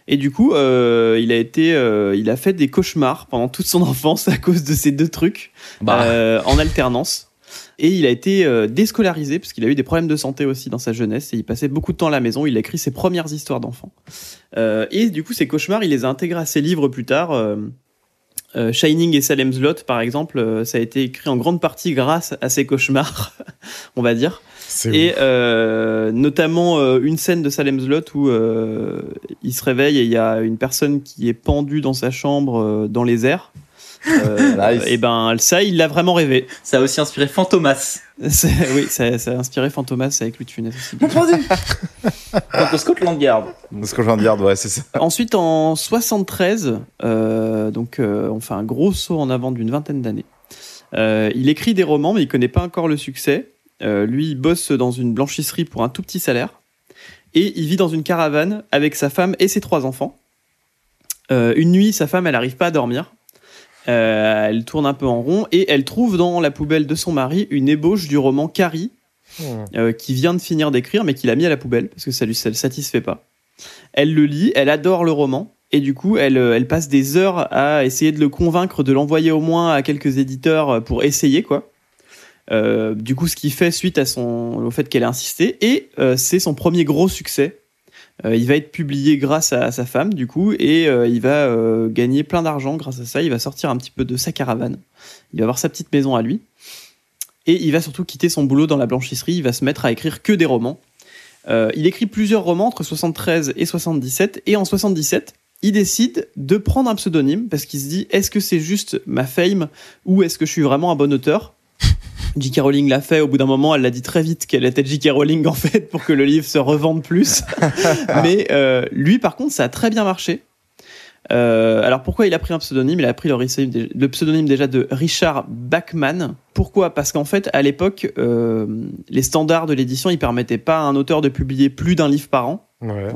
Et du coup, euh, il a été, euh, il a fait des cauchemars pendant toute son (laughs) enfance à cause de ces deux trucs Bah, euh, en alternance. Et il a été euh, déscolarisé parce qu'il a eu des problèmes de santé aussi dans sa jeunesse et il passait beaucoup de temps à la maison. Il a écrit ses premières histoires d'enfants. Euh, et du coup, ces cauchemars, il les a intégrés à ses livres plus tard. Euh, Shining et Salem's Lot, par exemple, ça a été écrit en grande partie grâce à ces cauchemars, (laughs) on va dire. Et euh, notamment euh, une scène de Salem's Lot où euh, il se réveille et il y a une personne qui est pendue dans sa chambre dans les airs. Euh, (laughs) Nice. Et ben ça, il l'a vraiment rêvé. ça a aussi inspiré Fantomas. (laughs) Oui, ça, ça a inspiré Fantomas avec Louis de Funès aussi. Quant au Scotland Yard. Dire, ouais, c'est ça. Ensuite, en 73, euh, donc euh, on fait un gros saut en avant d'une vingtaine d'années. Euh, il écrit des romans, mais il connaît pas encore le succès. Euh, lui, il bosse dans une blanchisserie pour un tout petit salaire. Et il vit dans une caravane avec sa femme et ses trois enfants. Euh, une nuit, sa femme, elle n'arrive pas à dormir. Euh, elle tourne un peu en rond et elle trouve dans la poubelle de son mari une ébauche du roman Carrie, Hmm. euh, qui vient de finir d'écrire, mais qu'il a mis à la poubelle parce que ça lui ça le satisfait pas. Elle le lit, elle adore le roman, et du coup, elle, euh, elle passe des heures à essayer de le convaincre de l'envoyer au moins à quelques éditeurs pour essayer, quoi. Euh, du coup, ce qu'il fait suite à son, au fait qu'elle a insisté, et c'est son premier gros succès. Euh, il va être publié grâce à, sa femme, du coup, et euh, il va euh, gagner plein d'argent grâce à ça. Il va sortir un petit peu de sa caravane. Il va avoir sa petite maison à lui. Et il va surtout quitter son boulot dans la blanchisserie. Il va se mettre à écrire que des romans. Il écrit plusieurs romans entre 73 et 77. Et en 77, il décide de prendre un pseudonyme parce qu'il se dit est-ce que c'est juste ma fame ou est-ce que je suis vraiment un bon auteur? J.K. Rowling l'a fait. Au bout d'un moment, elle l'a dit très vite qu'elle était J.K. Rowling en fait pour que le livre se revende plus. (laughs) Mais euh, lui, par contre, ça a très bien marché. Euh, alors pourquoi il a pris un pseudonyme? Il a pris le, pseudonyme- le pseudonyme déjà de Richard Bachman. Pourquoi? Parce qu'en fait, à l'époque, euh, les standards de l'édition, ils permettaient pas à un auteur de publier plus d'un livre par an. Ouais.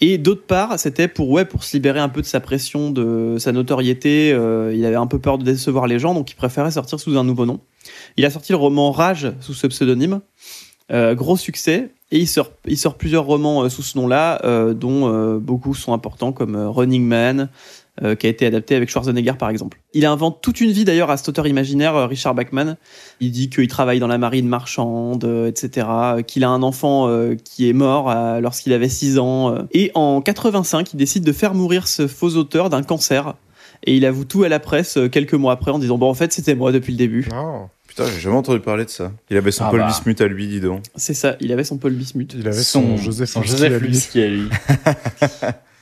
Et d'autre part, c'était pour ouais pour se libérer un peu de sa pression, de sa notoriété. euh, il avait un peu peur de décevoir les gens, donc il préférait sortir sous un nouveau nom. Il a sorti le roman Rage sous ce pseudonyme, Euh, gros succès. Et il sort, plusieurs romans euh, sous ce nom-là, euh, dont beaucoup sont importants comme Running Man, qui a été adapté avec Schwarzenegger par exemple. Il invente toute une vie d'ailleurs à cet auteur imaginaire, Richard Bachman. Il dit qu'il travaille dans la marine marchande, etc. Qu'il a un enfant qui est mort lorsqu'il avait 6 ans. Et en 85, il décide de faire mourir ce faux auteur d'un cancer. Et il avoue tout à la presse euh, quelques mois après en disant Bon, en fait, c'était moi depuis le début. Ah. Putain, j'ai jamais entendu parler de ça. Il avait son Ah Paul bah. Bismuth à lui, dis donc. C'est ça, il avait son Paul Bismuth. Il avait son, Joseph son Joseph à lui. Lubski (laughs) à lui.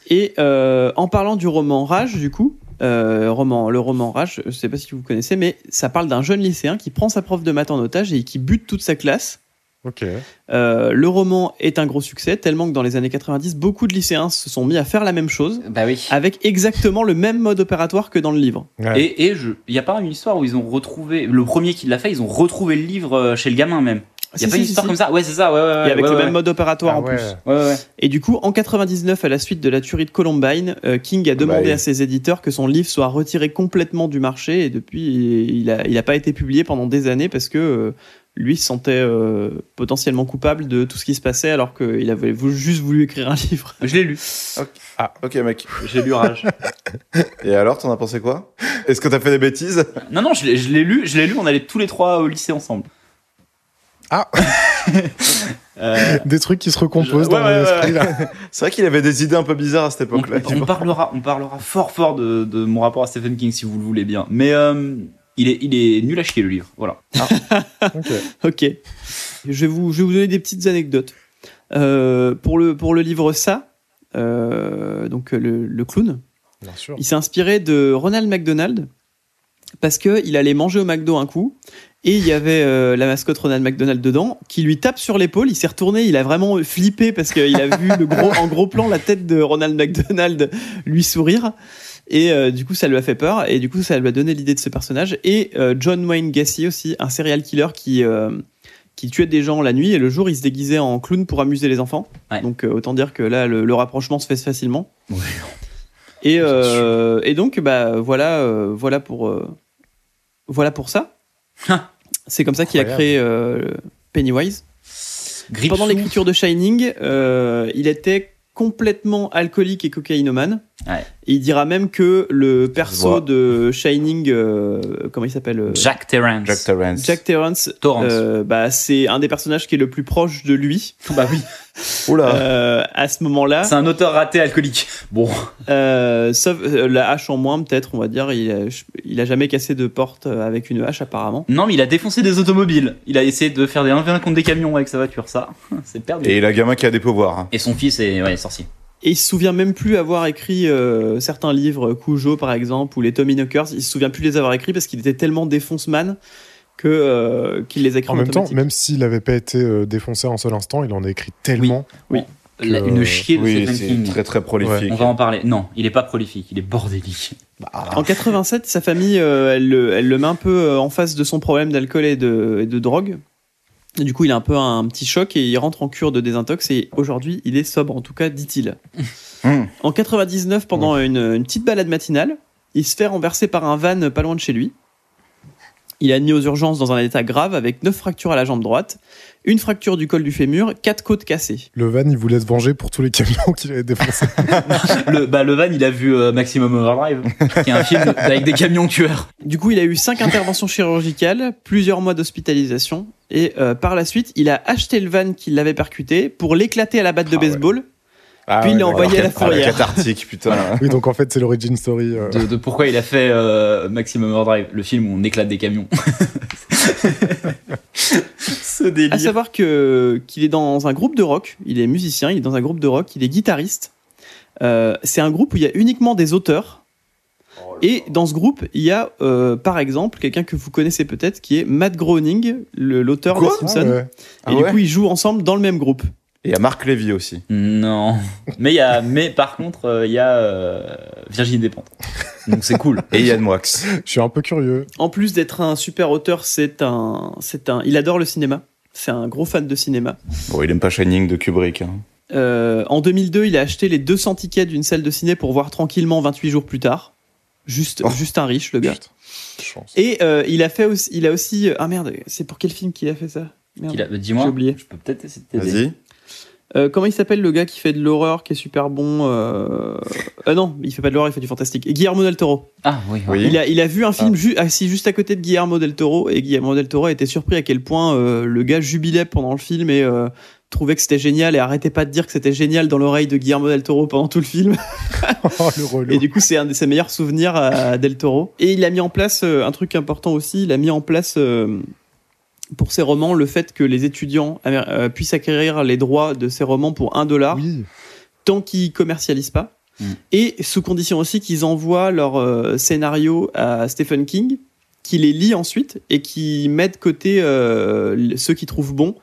Et euh, en parlant du roman Rage, du coup, euh, roman, le roman Rage, je sais pas si vous connaissez, mais ça parle d'un jeune lycéen qui prend sa prof de maths en otage et qui bute toute sa classe. Ok. Euh, le roman est un gros succès, tellement que dans les années 90, beaucoup de lycéens se sont mis à faire la même chose, Bah oui. avec exactement le même mode opératoire que dans le livre. Ouais. Et, il y a pas une histoire où ils ont retrouvé le premier qui l'a fait, ils ont retrouvé le livre euh, chez le gamin même. Il y a Si, pas une si, histoire si. comme ça? Ouais, c'est ça. Ouais, ouais, ouais. Et avec ouais, le ouais. même mode opératoire Ah en ouais. plus. Ouais, ouais. Et du coup, en 99, à la suite de la tuerie de Columbine, euh, King a demandé oui. à ses éditeurs que son livre soit retiré complètement du marché et depuis, il a, il a pas été publié pendant des années parce que euh, lui se sentait euh, potentiellement coupable de tout ce qui se passait alors qu'il avait juste voulu écrire un (laughs) livre. Je l'ai lu. Ok, mec. J'ai lu Rage. Et alors, t'en as pensé quoi? Est-ce que t'as fait des bêtises? Non, non, je l'ai lu. Je l'ai lu. On allait tous les trois au lycée ensemble. Ah. (laughs) Euh, Des trucs qui se recomposent Je- dans ouais, mon ouais, esprit. ouais. là. C'est vrai qu'il avait des idées un peu bizarres à cette on, époque-là. on parlera, on parlera fort, fort de, de mon rapport à Stephen King si vous le voulez bien. Mais euh, il est, il est nul à chier le livre. Voilà. (laughs) Ok. Ok. Je vais vous, je vais vous donner des petites anecdotes. Euh, pour, le, pour le livre Ça, euh, donc le, le clown, Bien sûr. il s'est inspiré de Ronald McDonald parce que il allait manger au McDo un coup et il y avait euh, la mascotte Ronald McDonald dedans qui lui tape sur l'épaule. Il s'est retourné, il a vraiment flippé parce qu'il a vu le gros, en gros plan la tête de Ronald McDonald lui sourire. Et euh, du coup, ça lui a fait peur. Et du coup, ça lui a donné l'idée de ce personnage. Et euh, John Wayne Gacy aussi, un serial killer qui, euh, qui tuait des gens la nuit. Et le jour, il se déguisait en clown pour amuser les enfants. Ouais. Donc, autant dire que là, le, le rapprochement se fait facilement. Et, et donc, bah, voilà, voilà, pour, voilà pour ça. C'est comme ça qu'il a créé Pennywise. Gripsou. Pendant l'écriture de Shining, euh, il était complètement alcoolique et cocaïnomane. Ouais. Et il dira même que le perso de Shining, euh, comment il s'appelle euh, Jack Terrence. Jack Terrence. Jack Terrence, Torrance. euh, bah, c'est un des personnages qui est le plus proche de lui Bah oui. (laughs) Oula. euh, à ce moment-là. C'est un auteur raté alcoolique. Bon. Euh, sauf euh, la hache en moins, peut-être, on va dire. Il a, il a jamais cassé de porte avec une hache, apparemment. Non, mais il a défoncé des automobiles. Il a essayé de faire des 1v1 contre des camions avec sa voiture. Ça, (laughs) c'est perdu. Et il a gamin qui a des pouvoirs. hein. Et son fils est ouais, sorcier. Et il se souvient même plus avoir écrit euh, certains livres, Cujo par exemple, ou les Tommy Knockers. Il se souvient plus les avoir écrits parce qu'il était tellement défonce-man que euh, qu'il les a écrits En même temps, même s'il n'avait pas été euh, défoncé un seul instant, il en a écrit tellement. La- Que- Une chier de Oui, Stephen c'est King. très très prolifique. On va en parler. Non, il est pas prolifique, il est bordélique. En 87, sa famille, euh, elle, le- elle le met un peu euh, en face de son problème d'alcool et de, et de drogue. Et du coup, il a un peu un petit choc et il rentre en cure de désintox. Et aujourd'hui, il est sobre, en tout cas, dit-il. Hmm. En 99, pendant une, une petite balade matinale, il se fait renverser par un van pas loin de chez lui. Il est admis aux urgences dans un état grave avec 9 fractures à la jambe droite, une fracture du col du fémur, 4 côtes cassées. Le van, il voulait se venger pour tous les camions qu'il avait défoncés. (laughs) le, bah, le van, il a vu euh, Maximum Overdrive, qui est un film (laughs) avec des camions tueurs. Du coup, il a eu 5 interventions chirurgicales, plusieurs mois d'hospitalisation, et euh, par la suite, il a acheté le van qui l'avait percuté pour l'éclater à la batte de Ah ouais. Ah puis il d'accord. envoyé à la fourrière. cathartique, putain. (laughs) Oui, donc en fait, c'est l'origin story. euh. De, de pourquoi il a fait euh, Maximum Overdrive, le film où on éclate des camions. (laughs) Ce À délire. savoir que qu'il est dans un groupe de rock, il est musicien, il est dans un groupe de rock, il est guitariste. Euh, c'est un groupe où il y a uniquement des auteurs. Et dans ce groupe, il y a euh, par exemple quelqu'un que vous connaissez peut-être qui est Matt Groening, le- l'auteur de Simpson. Ah ouais. Et Ah du ouais coup, ils jouent ensemble dans le même groupe. Et il y a Marc Lévy aussi. Non. Mais, y a, mais par contre, euh, il y a euh, Virginie Despentes. Donc c'est cool. Et Yann Moix. Je suis un peu curieux. En plus d'être un super auteur, c'est un, c'est un, il adore le cinéma. C'est un gros fan de cinéma. Bon, il aime pas Shining de Kubrick. hein. Euh, en 2002, il a acheté les 200 tickets d'une salle de ciné pour voir tranquillement 28 jours plus tard. Juste, Oh. juste un riche, le gars. Chance. Et euh, il a fait aussi, il a aussi, ah merde, c'est pour quel film qu'il a fait ça? Merde. Il a- Dis-moi. J'ai oublié. Je peux peut-être essayer de t'aider. Vas-y. Euh, comment il s'appelle le gars qui fait de l'horreur, qui est super bon euh... euh, non, il fait pas de l'horreur, il fait du fantastique. Guillermo del Toro. Ah oui. Oui. Il a, il a vu un film ju- assis juste à côté de Guillermo del Toro et Guillermo del Toro a été surpris à quel point euh, le gars jubilait pendant le film et euh, trouvait que c'était génial et arrêtait pas de dire que c'était génial dans l'oreille de Guillermo del Toro pendant tout le film. (laughs) (laughs) Oh, le relou. Et du coup, c'est un de ses meilleurs souvenirs à Del Toro. Et il a mis en place euh, un truc important aussi. Il a mis en place euh, pour ses romans le fait que les étudiants amér- euh, puissent acquérir les droits de ces romans pour un dollar Oui. tant qu'ils commercialisent pas. Mm. Et sous condition aussi qu'ils envoient leur euh, scénario à Stephen King, qui les lit ensuite et qui met de côté euh, ceux qui trouvent bons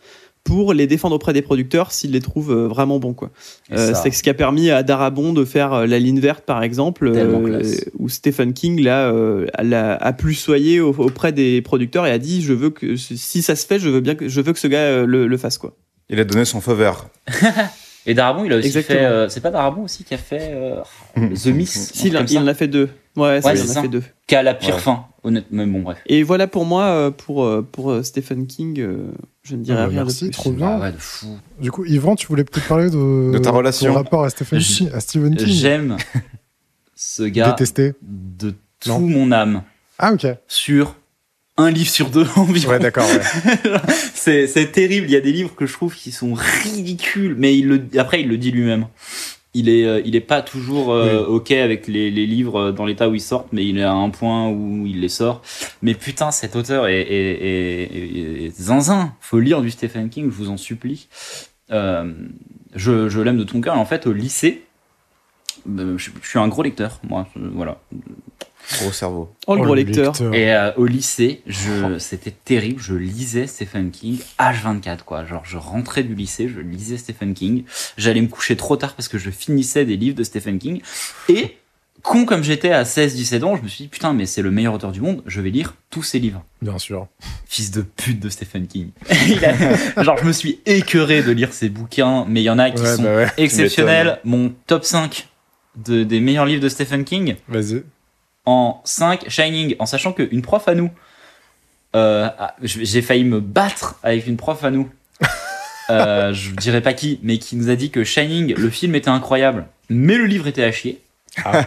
pour les défendre auprès des producteurs s'ils les trouvent euh, vraiment bons. Quoi. Euh, c'est ce qui a permis à Darabon de faire euh, La ligne verte, par exemple, euh, où Stephen King là, euh, l'a- a plus soyé au- auprès des producteurs et a dit je veux que si ça se fait, je veux bien que je veux que ce gars le, le fasse quoi. Il a donné son feu vert. (laughs) Et Darabon, il a aussi Exactement. fait. euh, c'est pas Darabon aussi qui a fait euh, The Miss Si, il, en- il a fait deux. Ouais, ça, Ouais, il en a ça. fait deux. Qui a la pire Ouais. fin, honnêtement. Mais bon, bref. Et voilà pour moi, pour, pour Stephen King, euh, je ne dirais Ah bah, rien merci, de plus. trop bien. Ah ouais, de fou. Du coup, Yvan, tu voulais peut-être parler de, De ta relation. ton rapport à Stephen Je- King, à Stephen King. J'aime ce gars Détesté. de tout Non. mon âme Ah, ok. sur un livre sur deux (laughs) environ. Ouais, d'accord. Ouais. (laughs) c'est terrible. Il y a des livres que je trouve qui sont ridicules, mais il le, après il le dit lui-même. Il est, euh, il est pas toujours euh, ok avec les, les livres euh, dans l'état où ils sortent, mais il est à un point où il les sort. Mais putain, cet auteur est, est, est, est- est zinzin. Faut lire du Stephen King, je vous en supplie. Euh, je, je l'aime de mon cœur. Et en fait, au lycée, je, je suis un gros lecteur, moi. Je- voilà. Gros cerveau. Oh, le Oh, gros lecteur. Et euh, au lycée, je, c'était terrible. Je lisais Stephen King H24, quoi. Genre, je rentrais du lycée, je lisais Stephen King. J'allais me coucher trop tard parce que je finissais des livres de Stephen King. Et, con comme j'étais à 16-17 ans, je me suis dit, putain, mais c'est le meilleur auteur du monde, je vais lire tous ses livres. Bien sûr. Fils de pute de Stephen King. (laughs) A- genre, je me suis écœuré de lire ses bouquins, mais il y en a qui Ouais, sont bah ouais. exceptionnels. Mon top 5 de, des meilleurs livres de Stephen King, Vas-y. En 5 Shining, en sachant qu'une prof à nous, euh, j'ai failli me battre avec une prof à nous, (laughs) euh, je dirais pas qui, mais qui nous a dit que Shining, le film était incroyable, mais le livre était à chier. Ah.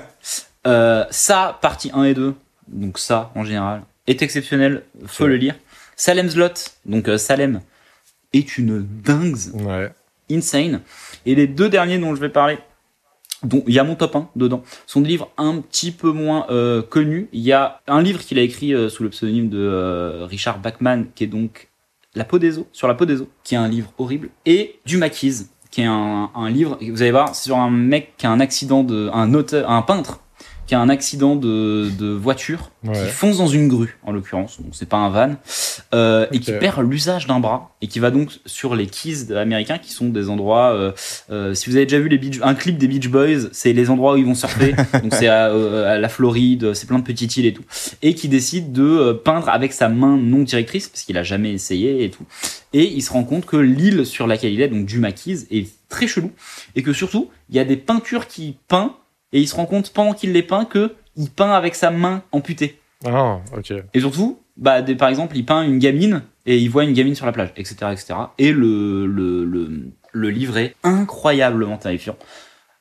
Euh, ça, partie 1 et 2, donc ça en général, est exceptionnel, faut le lire. Salem's Lot, donc euh, Salem, est une dingue Ouais. insane. Et les deux derniers dont je vais parler, dont il y a mon top 1 dedans, sont des livres un petit peu moins euh, connus. Il y a un livre qu'il a écrit euh, sous le pseudonyme de euh, Richard Bachman, qui est donc La peau des os, sur la peau des os, qui est un livre horrible, et Du Maquise, qui est un, un livre, vous allez voir, c'est sur un mec qui a un accident de, un auteur, un peintre, qui a un accident de, de voiture, Ouais. qui fonce dans une grue, en l'occurrence, donc c'est pas un van, euh, et qui perd l'usage d'un bras, et qui va donc sur les keys américains, qui sont des endroits, euh, euh, si vous avez déjà vu les Beach- un clip des Beach Boys, c'est les endroits où ils vont surfer, (laughs) donc c'est à, euh, à la Floride, c'est plein de petites îles et tout, et qui décide de euh, peindre avec sa main non directrice, parce qu'il a jamais essayé et tout, et il se rend compte que l'île sur laquelle il est, donc du Maquise, est très chelou, et que surtout, il y a des peintures qu'il peint, et il se rend compte pendant qu'il les peint que il peint avec sa main amputée. Ah, ok. Et surtout, bah, des- par exemple, il peint une gamine et il voit une gamine sur la plage, etc. etc. Et le, le, le, le livre est incroyablement terrifiant.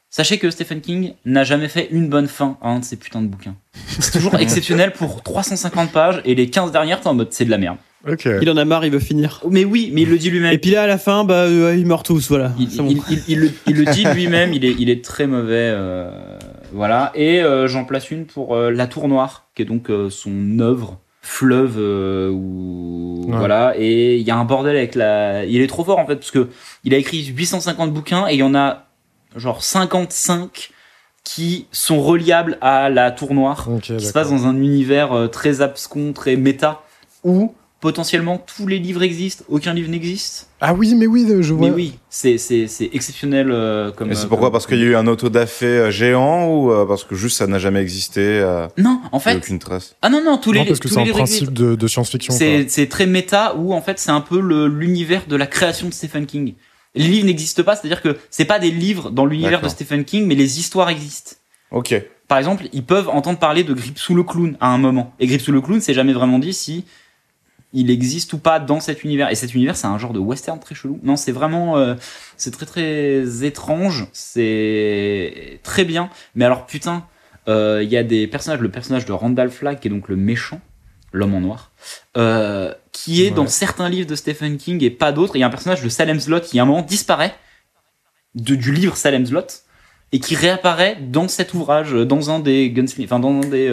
Sachez que Stephen King n'a jamais fait une bonne fin à un de ses putains de bouquins. C'est toujours (laughs) exceptionnel pour 350 pages et les 15 dernières, t'es en mode c'est de la merde. Il en a marre, il veut finir. Mais oui, mais il le dit lui-même. Et puis là, à la fin, bah, euh, ils meurent tous, voilà. Il, C'est bon. il- il- il le, il le dit lui-même, il est, il est très mauvais. euh, voilà. Et euh, j'en place une pour euh, La Tour Noire, qui est donc euh, son œuvre fleuve euh, Ouais. voilà et il y a un bordel avec la il est trop fort en fait parce que il a écrit 850 bouquins et il y en a genre 55 qui sont reliables à la tour noire Ok, qui se passe dans un univers euh, très abscon très méta où potentiellement tous les livres existent, aucun livre n'existe. Ah oui, mais oui, je vois. Mais oui, c'est c'est c'est exceptionnel euh, comme. Et c'est euh, pourquoi? comme- Parce qu'il y a eu un autodafé euh, géant ou euh, parce que juste ça n'a jamais existé euh, Non, en il y a fait. aucune trace? Ah non non, tous les Non, parce que tous c'est les un principe de, de science-fiction. quoi. C'est c'est très méta où en fait c'est un peu le- l'univers de la création de Stephen King. Les livres n'existent pas, c'est-à-dire que c'est pas des livres dans l'univers de. Stephen King, mais les histoires existent. Ok. Par exemple, ils peuvent entendre parler de Gripsou le clown à un moment. Et Gripsou le clown, c'est jamais vraiment dit si il existe ou pas dans cet univers. Et cet univers, c'est un genre de western très chelou. Non, c'est vraiment, euh, c'est très très étrange. C'est très bien. Mais alors putain, euh, il y a des personnages. Le personnage de Randall Flagg, qui est donc le méchant, l'homme en noir, euh, qui est Ouais. dans certains livres de Stephen King et pas d'autres. Il y a un personnage de Salem Slot qui à un moment disparaît de, du livre Salem Slot et qui réapparaît dans cet ouvrage, dans un des enfin dans un des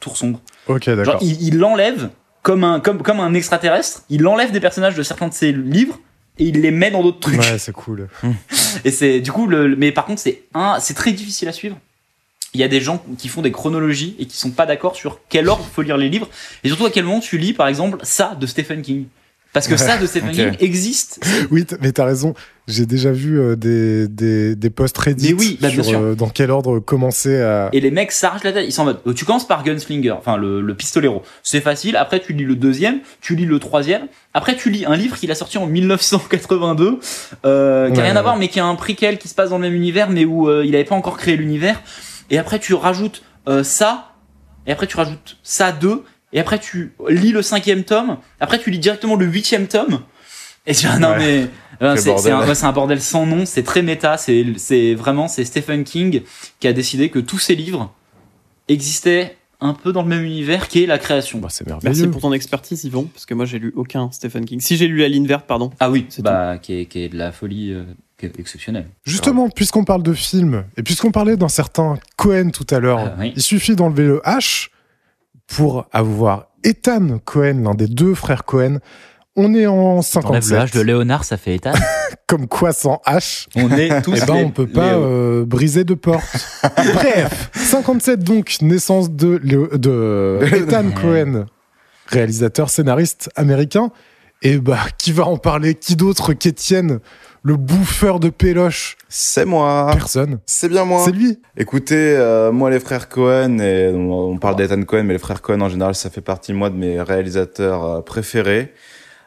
Tours sombres. Ok, d'accord. il l'enlève comme un, comme, comme un extraterrestre, il enlève des personnages de certains de ses livres et il les met dans d'autres trucs. Ouais, c'est cool. (laughs) Et c'est du coup, le, mais par contre, c'est un, c'est très difficile à suivre. Il y a des gens qui font des chronologies et qui sont pas d'accord sur quel ordre faut lire les livres et surtout à quel moment tu lis, par exemple, ça de Stephen King. Parce que ça de (laughs) Stephen Ok. King existe. Oui, mais t'as raison. J'ai déjà vu euh, des, des, des posts Reddit Mais oui, bah, sur euh, dans quel ordre commencer à. Et les mecs s'arrachent la tête. Ils sont en mode, euh, tu commences par Gunslinger, enfin le, le pistolero. C'est facile. Après, tu lis le deuxième, tu lis le troisième. Après, tu lis un livre qu'il a sorti en 1982, euh, qui a Ouais, rien à voir, mais qui a un prequel qui se passe dans le même univers, mais où euh, il avait pas encore créé l'univers. Et après, tu rajoutes euh, ça. Et après, tu rajoutes ça deux. Et après, tu lis le cinquième tome. Après, tu lis directement le huitième tome. Et tu dis, ah non, Ouais. mais euh, c'est un, ouais, c'est un bordel sans nom. C'est très méta. C'est c'est vraiment, c'est Stephen King qui a décidé que tous ses livres existaient un peu dans le même univers qu'est la création. Bah, c'est Merci merveilleux. pour ton expertise, Yvon, parce que moi j'ai lu aucun Stephen King. Si j'ai lu La ligne verte, pardon. Ah oui, C'est bah, qui est, qui est de la folie euh, qui est exceptionnelle. Justement, puisqu'on parle de films, et puisqu'on parlait d'un certain Cohen tout à l'heure, Ah, oui. il suffit d'enlever le H pour avoir Ethan Cohen, l'un des deux frères Cohen. On est en 57. Léonard, ça fait état. (laughs) Comme quoi, sans H, On est tous eh ben, les- on peut pas euh, briser de porte. (laughs) Bref, 57 donc, naissance de, Léo- de (laughs) Ethan Cohen, réalisateur, scénariste américain. Et bah, qui va en parler? Qui d'autre qu'Étienne, le bouffeur de péloche C'est moi. Personne. C'est bien moi. C'est lui. Écoutez, euh, moi les frères Cohen, et on on parle d'Ethan Cohen, mais les frères Cohen en général, ça fait partie moi de mes réalisateurs euh, préférés.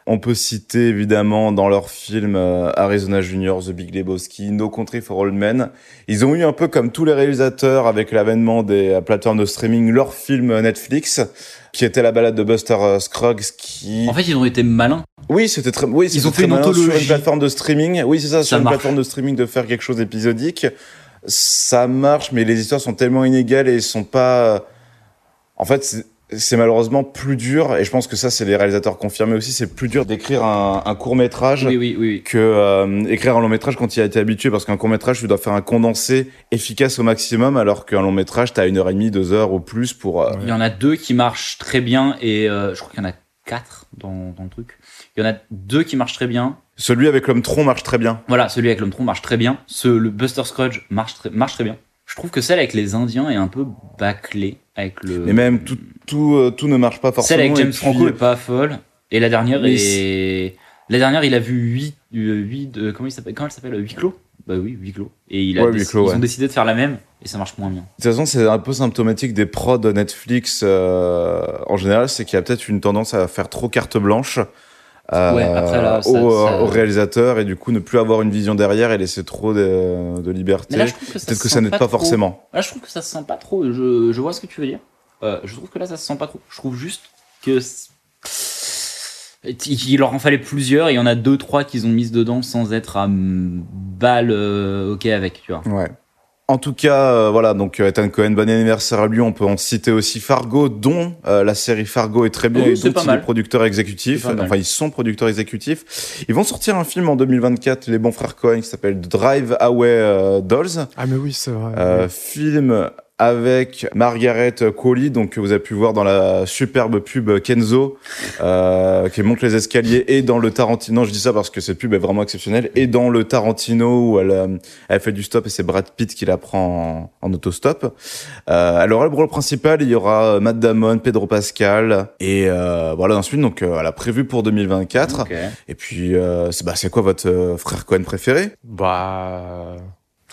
On peut citer évidemment dans leurs films euh, Arizona Junior, The Big Lebowski, No Country for Old Men. Ils ont eu un peu comme tous les réalisateurs avec l'avènement des euh, plateformes de streaming leur film Netflix, qui était la balade de Buster euh, Scruggs, qui En fait, ils ont été malins. Oui, c'était très. Oui, c'était ont fait une malin sur anthologie. une plateforme de streaming. Oui, c'est ça, Ça sur une marche. plateforme de streaming de faire quelque chose d'épisodique. Ça marche, mais les histoires sont tellement inégales et ils sont pas. En fait, c'est- malheureusement plus dur. Et je pense que ça, c'est les réalisateurs confirmés aussi. C'est plus dur d'écrire un, un court métrage Oui, oui, oui. oui. que euh, écrire un long métrage quand il a été habitué. Parce qu'un court métrage, tu dois faire un condensé efficace au maximum, alors qu'un long métrage, t'as une heure et demie, deux heures au plus pour. euh, Il y en a deux qui marchent très bien et euh, je crois qu'il y en a quatre dans, dans le truc. Il y en a deux qui marchent très bien. Celui avec l'homme tronc marche très bien. Voilà, celui avec l'homme tronc marche très bien. Ce, le Buster Scruggs marche très, marche très bien. Je trouve que celle avec les Indiens est un peu bâclée avec le. Et même tout, tout, euh, tout ne marche pas forcément. Celle avec James Franco est pas folle. Et la dernière est. La dernière, il a vu 8. huit comment il s'appelle Comment elle s'appelle 8 clos Bah oui, 8 clos. Et il a Ouais, déc- huis clos, ils ouais. ont décidé de faire la même et ça marche moins bien. De toute façon, c'est un peu symptomatique des prods de Netflix euh, en général, c'est qu'il y a peut-être une tendance à faire trop carte blanche euh, Ouais, après, là, ça- au, ça- au réalisateur et du coup ne plus avoir une vision derrière et laisser trop de, de liberté. Peut-être que ça n'aide pas, forcément. Là, je trouve que ça se sent pas trop. Je, je vois ce que tu veux dire. Euh, je trouve que là, ça se sent pas trop. Je trouve juste que. Il leur en fallait plusieurs et il y en a deux, trois qu'ils ont mises dedans sans être à balle euh, ok avec, tu vois. Ouais. En tout cas, euh, voilà, donc euh, Ethan Cohen, bon anniversaire à lui. On peut en citer aussi Fargo, dont euh, la série Fargo est très bien et c'est dont il mal. est producteur exécutif. Enfin, ils sont producteurs exécutifs. Ils vont sortir un film en 2024, les bons frères Cohen, qui s'appelle Drive Away euh, Dolls. Ah, mais oui, c'est vrai. Euh, film avec Margaret Qualley, donc que vous avez pu voir dans la superbe pub Kenzo, euh, qui monte les escaliers, et dans le Tarantino, je dis ça parce que cette pub est vraiment exceptionnelle, et dans le Tarantino où elle, euh, elle fait du stop et c'est Brad Pitt qui la prend en, en autostop. Euh, alors, le rôle principal, il y aura Matt Damon, Pedro Pascal, et euh, voilà, ensuite, donc euh, elle a prévu pour 2024. Ok. Et puis, euh, c'est bah, quoi votre euh, frère Cohen préféré? Bah.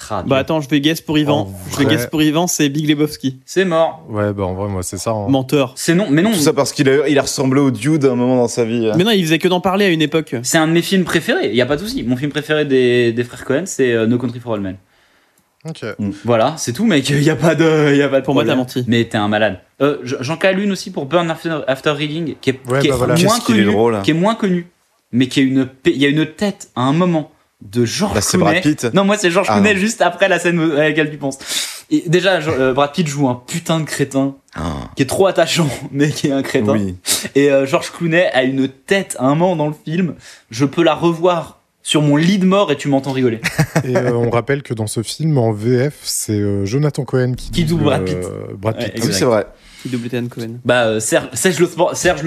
Ah, Bah attends, je vais guess pour Yvan. En Je vais vrai- guess pour Yvan, c'est Big Lebowski. C'est mort. Ouais, bah en vrai, moi, c'est ça. hein. Menteur. C'est non, mais non. Tout ça parce qu'il a, il a ressemblé au Dude à un moment dans sa vie. hein. Mais non, il faisait que d'en parler à une époque. C'est un de mes films préférés. Il y a pas de souci. Mon film préféré des, des frères Cohen, c'est euh, No Country for All Men. Ok. Voilà, c'est tout, mec. Il y a pas de, il y a pas de Pour moi, t'as menti. Mais t'es un malade. Euh, J'en cale une aussi pour Burn After, After Reading, qui est, Ouais, qui est bah voilà. moins est connu, drôle. qui est moins connu, mais qui a une, il y a une tête à un moment de George Bah, c'est Clooney. Brad Pitt. Non, moi c'est George Ah, Clooney juste après la scène à laquelle tu penses. Et déjà, je- euh, Brad Pitt joue un putain de crétin Ah, qui est trop attachant, (laughs) mais qui est un crétin. oui. Et euh, George Clooney a une tête à un moment dans le film. Je peux la revoir sur mon lit de mort et tu m'entends rigoler. (laughs) Et euh, on rappelle que dans ce film, en VF, c'est euh, Jonathan Cohen qui, Qui double Brad Pitt. euh, Brad Ouais, Pitt. Oui, c'est vrai. Ethan Cohen. Bah, euh, Serge, Serge, Lo Spor- Serge.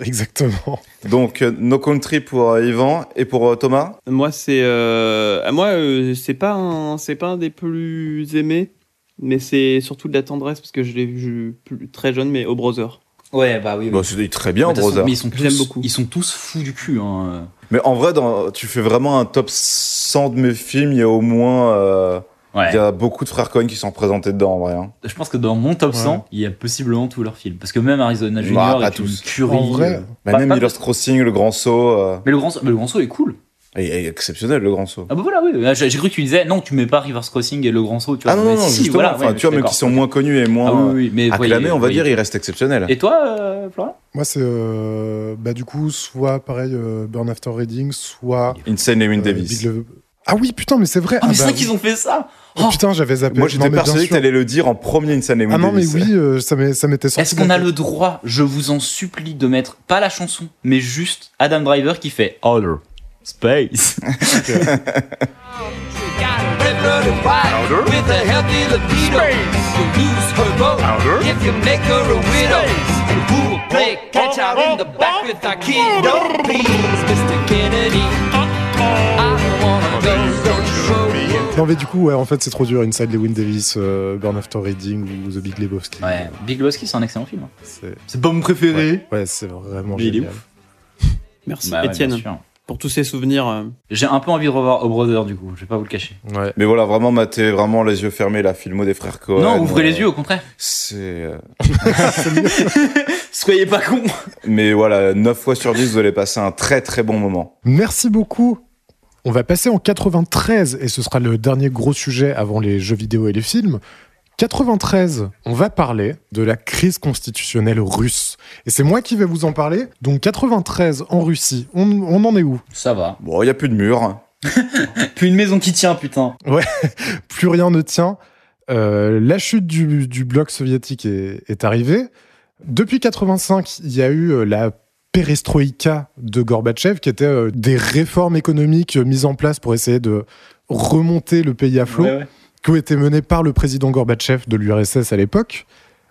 Exactement. Donc, euh, No Country pour euh, Yvan et pour euh, Thomas. Moi, c'est euh, moi, euh, c'est pas un, c'est pas un des plus aimés, mais c'est surtout de la tendresse parce que je l'ai vu plus- très jeune, mais au Brother. Ouais, bah oui. Bah, c'est très bien, Mais façon, Brother. mais ils sont tous, beaucoup. ils sont tous fous du cul. Hein. Mais en vrai, dans, tu fais vraiment un top 100 de mes films. Il y a au moins. euh, Ouais. Il y a beaucoup de frères Cohen qui sont représentés dedans, en vrai. hein. Je pense que dans mon top 100, Ouais. il y a possiblement tous leurs films. Parce que même Arizona Bah, Junior pas est une tous. curie. En vrai, euh, Bah, pas- même pas- Miller's Crossing, Le Grand Saut. euh, Mais le grand, mais le grand saut est cool. il est exceptionnel, Le Grand Saut. Ah bah voilà, oui. J'ai j'ai cru que tu disais non, tu mets pas Reverse Crossing et le grand saut. Tu vois. Ah non, non, Mais non, si, justement. voilà, enfin, ouais, tu vois, mais qui sont moins connus et moins Ah oui, oui, mais acclamés, voyez- on va voyez- dire, il reste exceptionnel. Et toi, euh, Florian? Moi, c'est euh, bah, du coup, soit pareil, euh, Burn After Reading, soit. Insane Lewin euh, Davis. Big Ah oui, putain, mais c'est vrai. Ah, mais ah, c'est bah, vrai qu'ils ont fait ça. oh, Oh. putain, j'avais zappé. Moi, j'étais persuadé que t'allais le dire en premier Insane Lewin Ah non, mais oui, euh, ça m'était sorti. Est-ce qu'on a tête. le droit, je vous en supplie, de mettre pas la chanson, mais juste Adam Driver qui fait Outer Space? (laughs) Non, mais du coup, ouais, en fait, c'est trop dur. Inside Lewin Davis, euh, Burn After Reading ou The Big Lebowski. Ouais, Big Lebowski, c'est un excellent film. hein. C'est C'est pas mon préféré. ouais, ouais, c'est vraiment Mais il est génial. ouf. Merci, Bah ouais, Étienne, pour tous ces souvenirs. euh. J'ai un peu envie de revoir O Brother du coup, je vais pas vous le cacher. Ouais. Mais voilà, vraiment, mater vraiment les yeux fermés la filmo des frères Cohen. non, ouvrez euh, les yeux au contraire. C'est. euh, (laughs) Soyez pas cons. Mais voilà, 9 fois sur 10, vous allez passer un très très bon moment. Merci beaucoup. On va passer en 93 et ce sera le dernier gros sujet avant les jeux vidéo et les films. 93, on va parler de la crise constitutionnelle russe. Et c'est moi qui vais vous en parler. Donc 93 en Russie, on, on en est où? Ça va. Bon, il n'y a plus de mur. (laughs) Puis une maison qui tient, putain. (laughs) Plus rien ne tient. Euh, la chute du, du bloc soviétique est, est arrivée. Depuis 85, il y a eu euh, la perestroïka de Gorbatchev, qui était euh, des réformes économiques euh, mises en place pour essayer de remonter le pays à flot. Ouais, ouais. qui ont été menées par le président Gorbatchev de l'URSS à l'époque.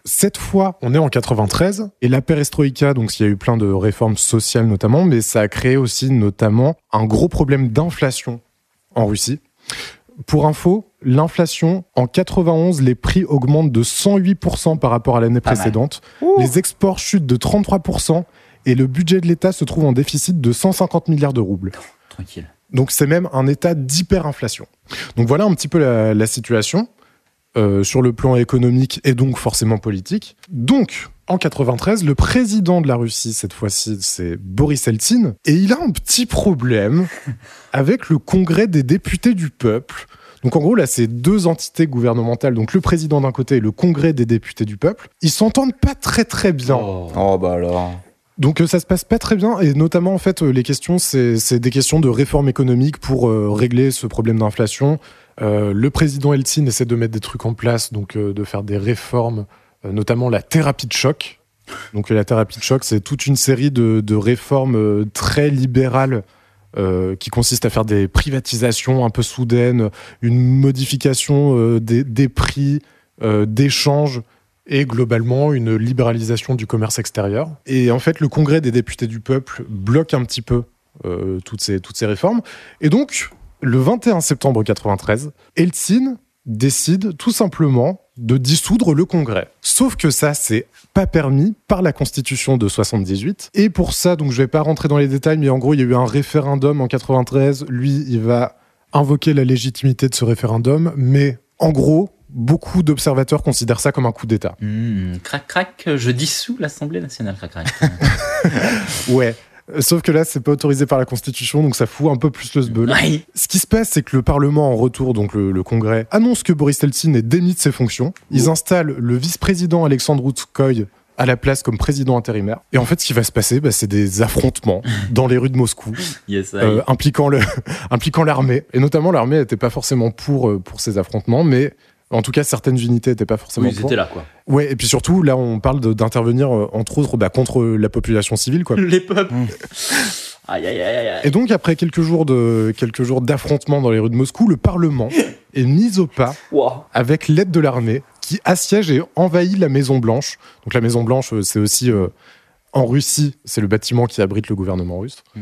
Cette fois, on est en 93 et la perestroïka, donc il y a eu plein de réformes sociales notamment, mais ça a créé aussi notamment un gros problème d'inflation en Russie. Pour info, l'inflation en 91, les prix augmentent de 108% par rapport à l'année précédente. Les exports chutent de 33% et le budget de l'État se trouve en déficit de 150 milliards de roubles. Tranquille. Donc c'est même un état d'hyperinflation. Donc voilà un petit peu la, la situation euh, sur le plan économique et donc forcément politique. Donc en 93, le président de la Russie cette fois-ci c'est Boris Eltsine et il a un petit problème (laughs) avec le Congrès des députés du peuple. Donc en gros là c'est deux entités gouvernementales, donc le président d'un côté et le Congrès des députés du peuple. Ils s'entendent pas très très bien. Oh. Oh bah alors. Donc euh, ça se passe pas très bien et notamment en fait euh, les questions c'est des questions de réforme économique pour euh, régler ce problème d'inflation. Le président Eltsine essaie de mettre des trucs en place donc de faire des réformes, notamment la thérapie de choc. Donc la thérapie de choc c'est toute une série de, de réformes très libérales qui consistent à faire des privatisations un peu soudaines, une modification des, prix, d'échanges et globalement une libéralisation du commerce extérieur. Et en fait, le Congrès des députés du peuple bloque un petit peu euh, toutes, ces, toutes ces réformes. Et donc, le 21 septembre 93, Eltsine décide tout simplement de dissoudre le Congrès. Sauf que ça, c'est pas permis par la Constitution de 78. Et pour ça, donc je vais pas rentrer dans les détails, mais en gros, il y a eu un référendum en 93. Lui, il va invoquer la légitimité de ce référendum, mais en gros, beaucoup d'observateurs considèrent ça comme un coup d'État. Hmm, crac crac, je dissous l'Assemblée nationale, crac crac. (laughs) Ouais. Sauf que là, c'est pas autorisé par la Constitution, donc ça fout un peu plus le sbeul. Ce qui se passe, c'est que le Parlement, en retour, donc le, le Congrès, annonce que Boris Eltsine est démis de ses fonctions. Ils installent le vice-président Alexandre Routskoy à la place comme président intérimaire. Et en fait, ce qui va se passer, bah, c'est des affrontements (laughs) dans les rues de Moscou, Yes, euh, impliquant le, (laughs) impliquant l'armée. Et notamment, l'armée n'était pas forcément pour, euh, pour ces affrontements, mais en tout cas, certaines unités n'étaient pas forcément. Ils étaient là, quoi. Ouais, et puis surtout, là, on parle d'intervenir, euh, entre autres, bah, contre la population civile, quoi. Les peuples. Mmh. Aïe, aïe, aïe, et donc, après quelques jours quelques jours d'affrontements dans les rues de Moscou, le Parlement (laughs) est mis au pas avec l'aide de l'armée qui assiège et envahit la Maison Blanche. Donc, la Maison Blanche, euh, c'est aussi euh, en Russie, c'est le bâtiment qui abrite le gouvernement russe. Mmh.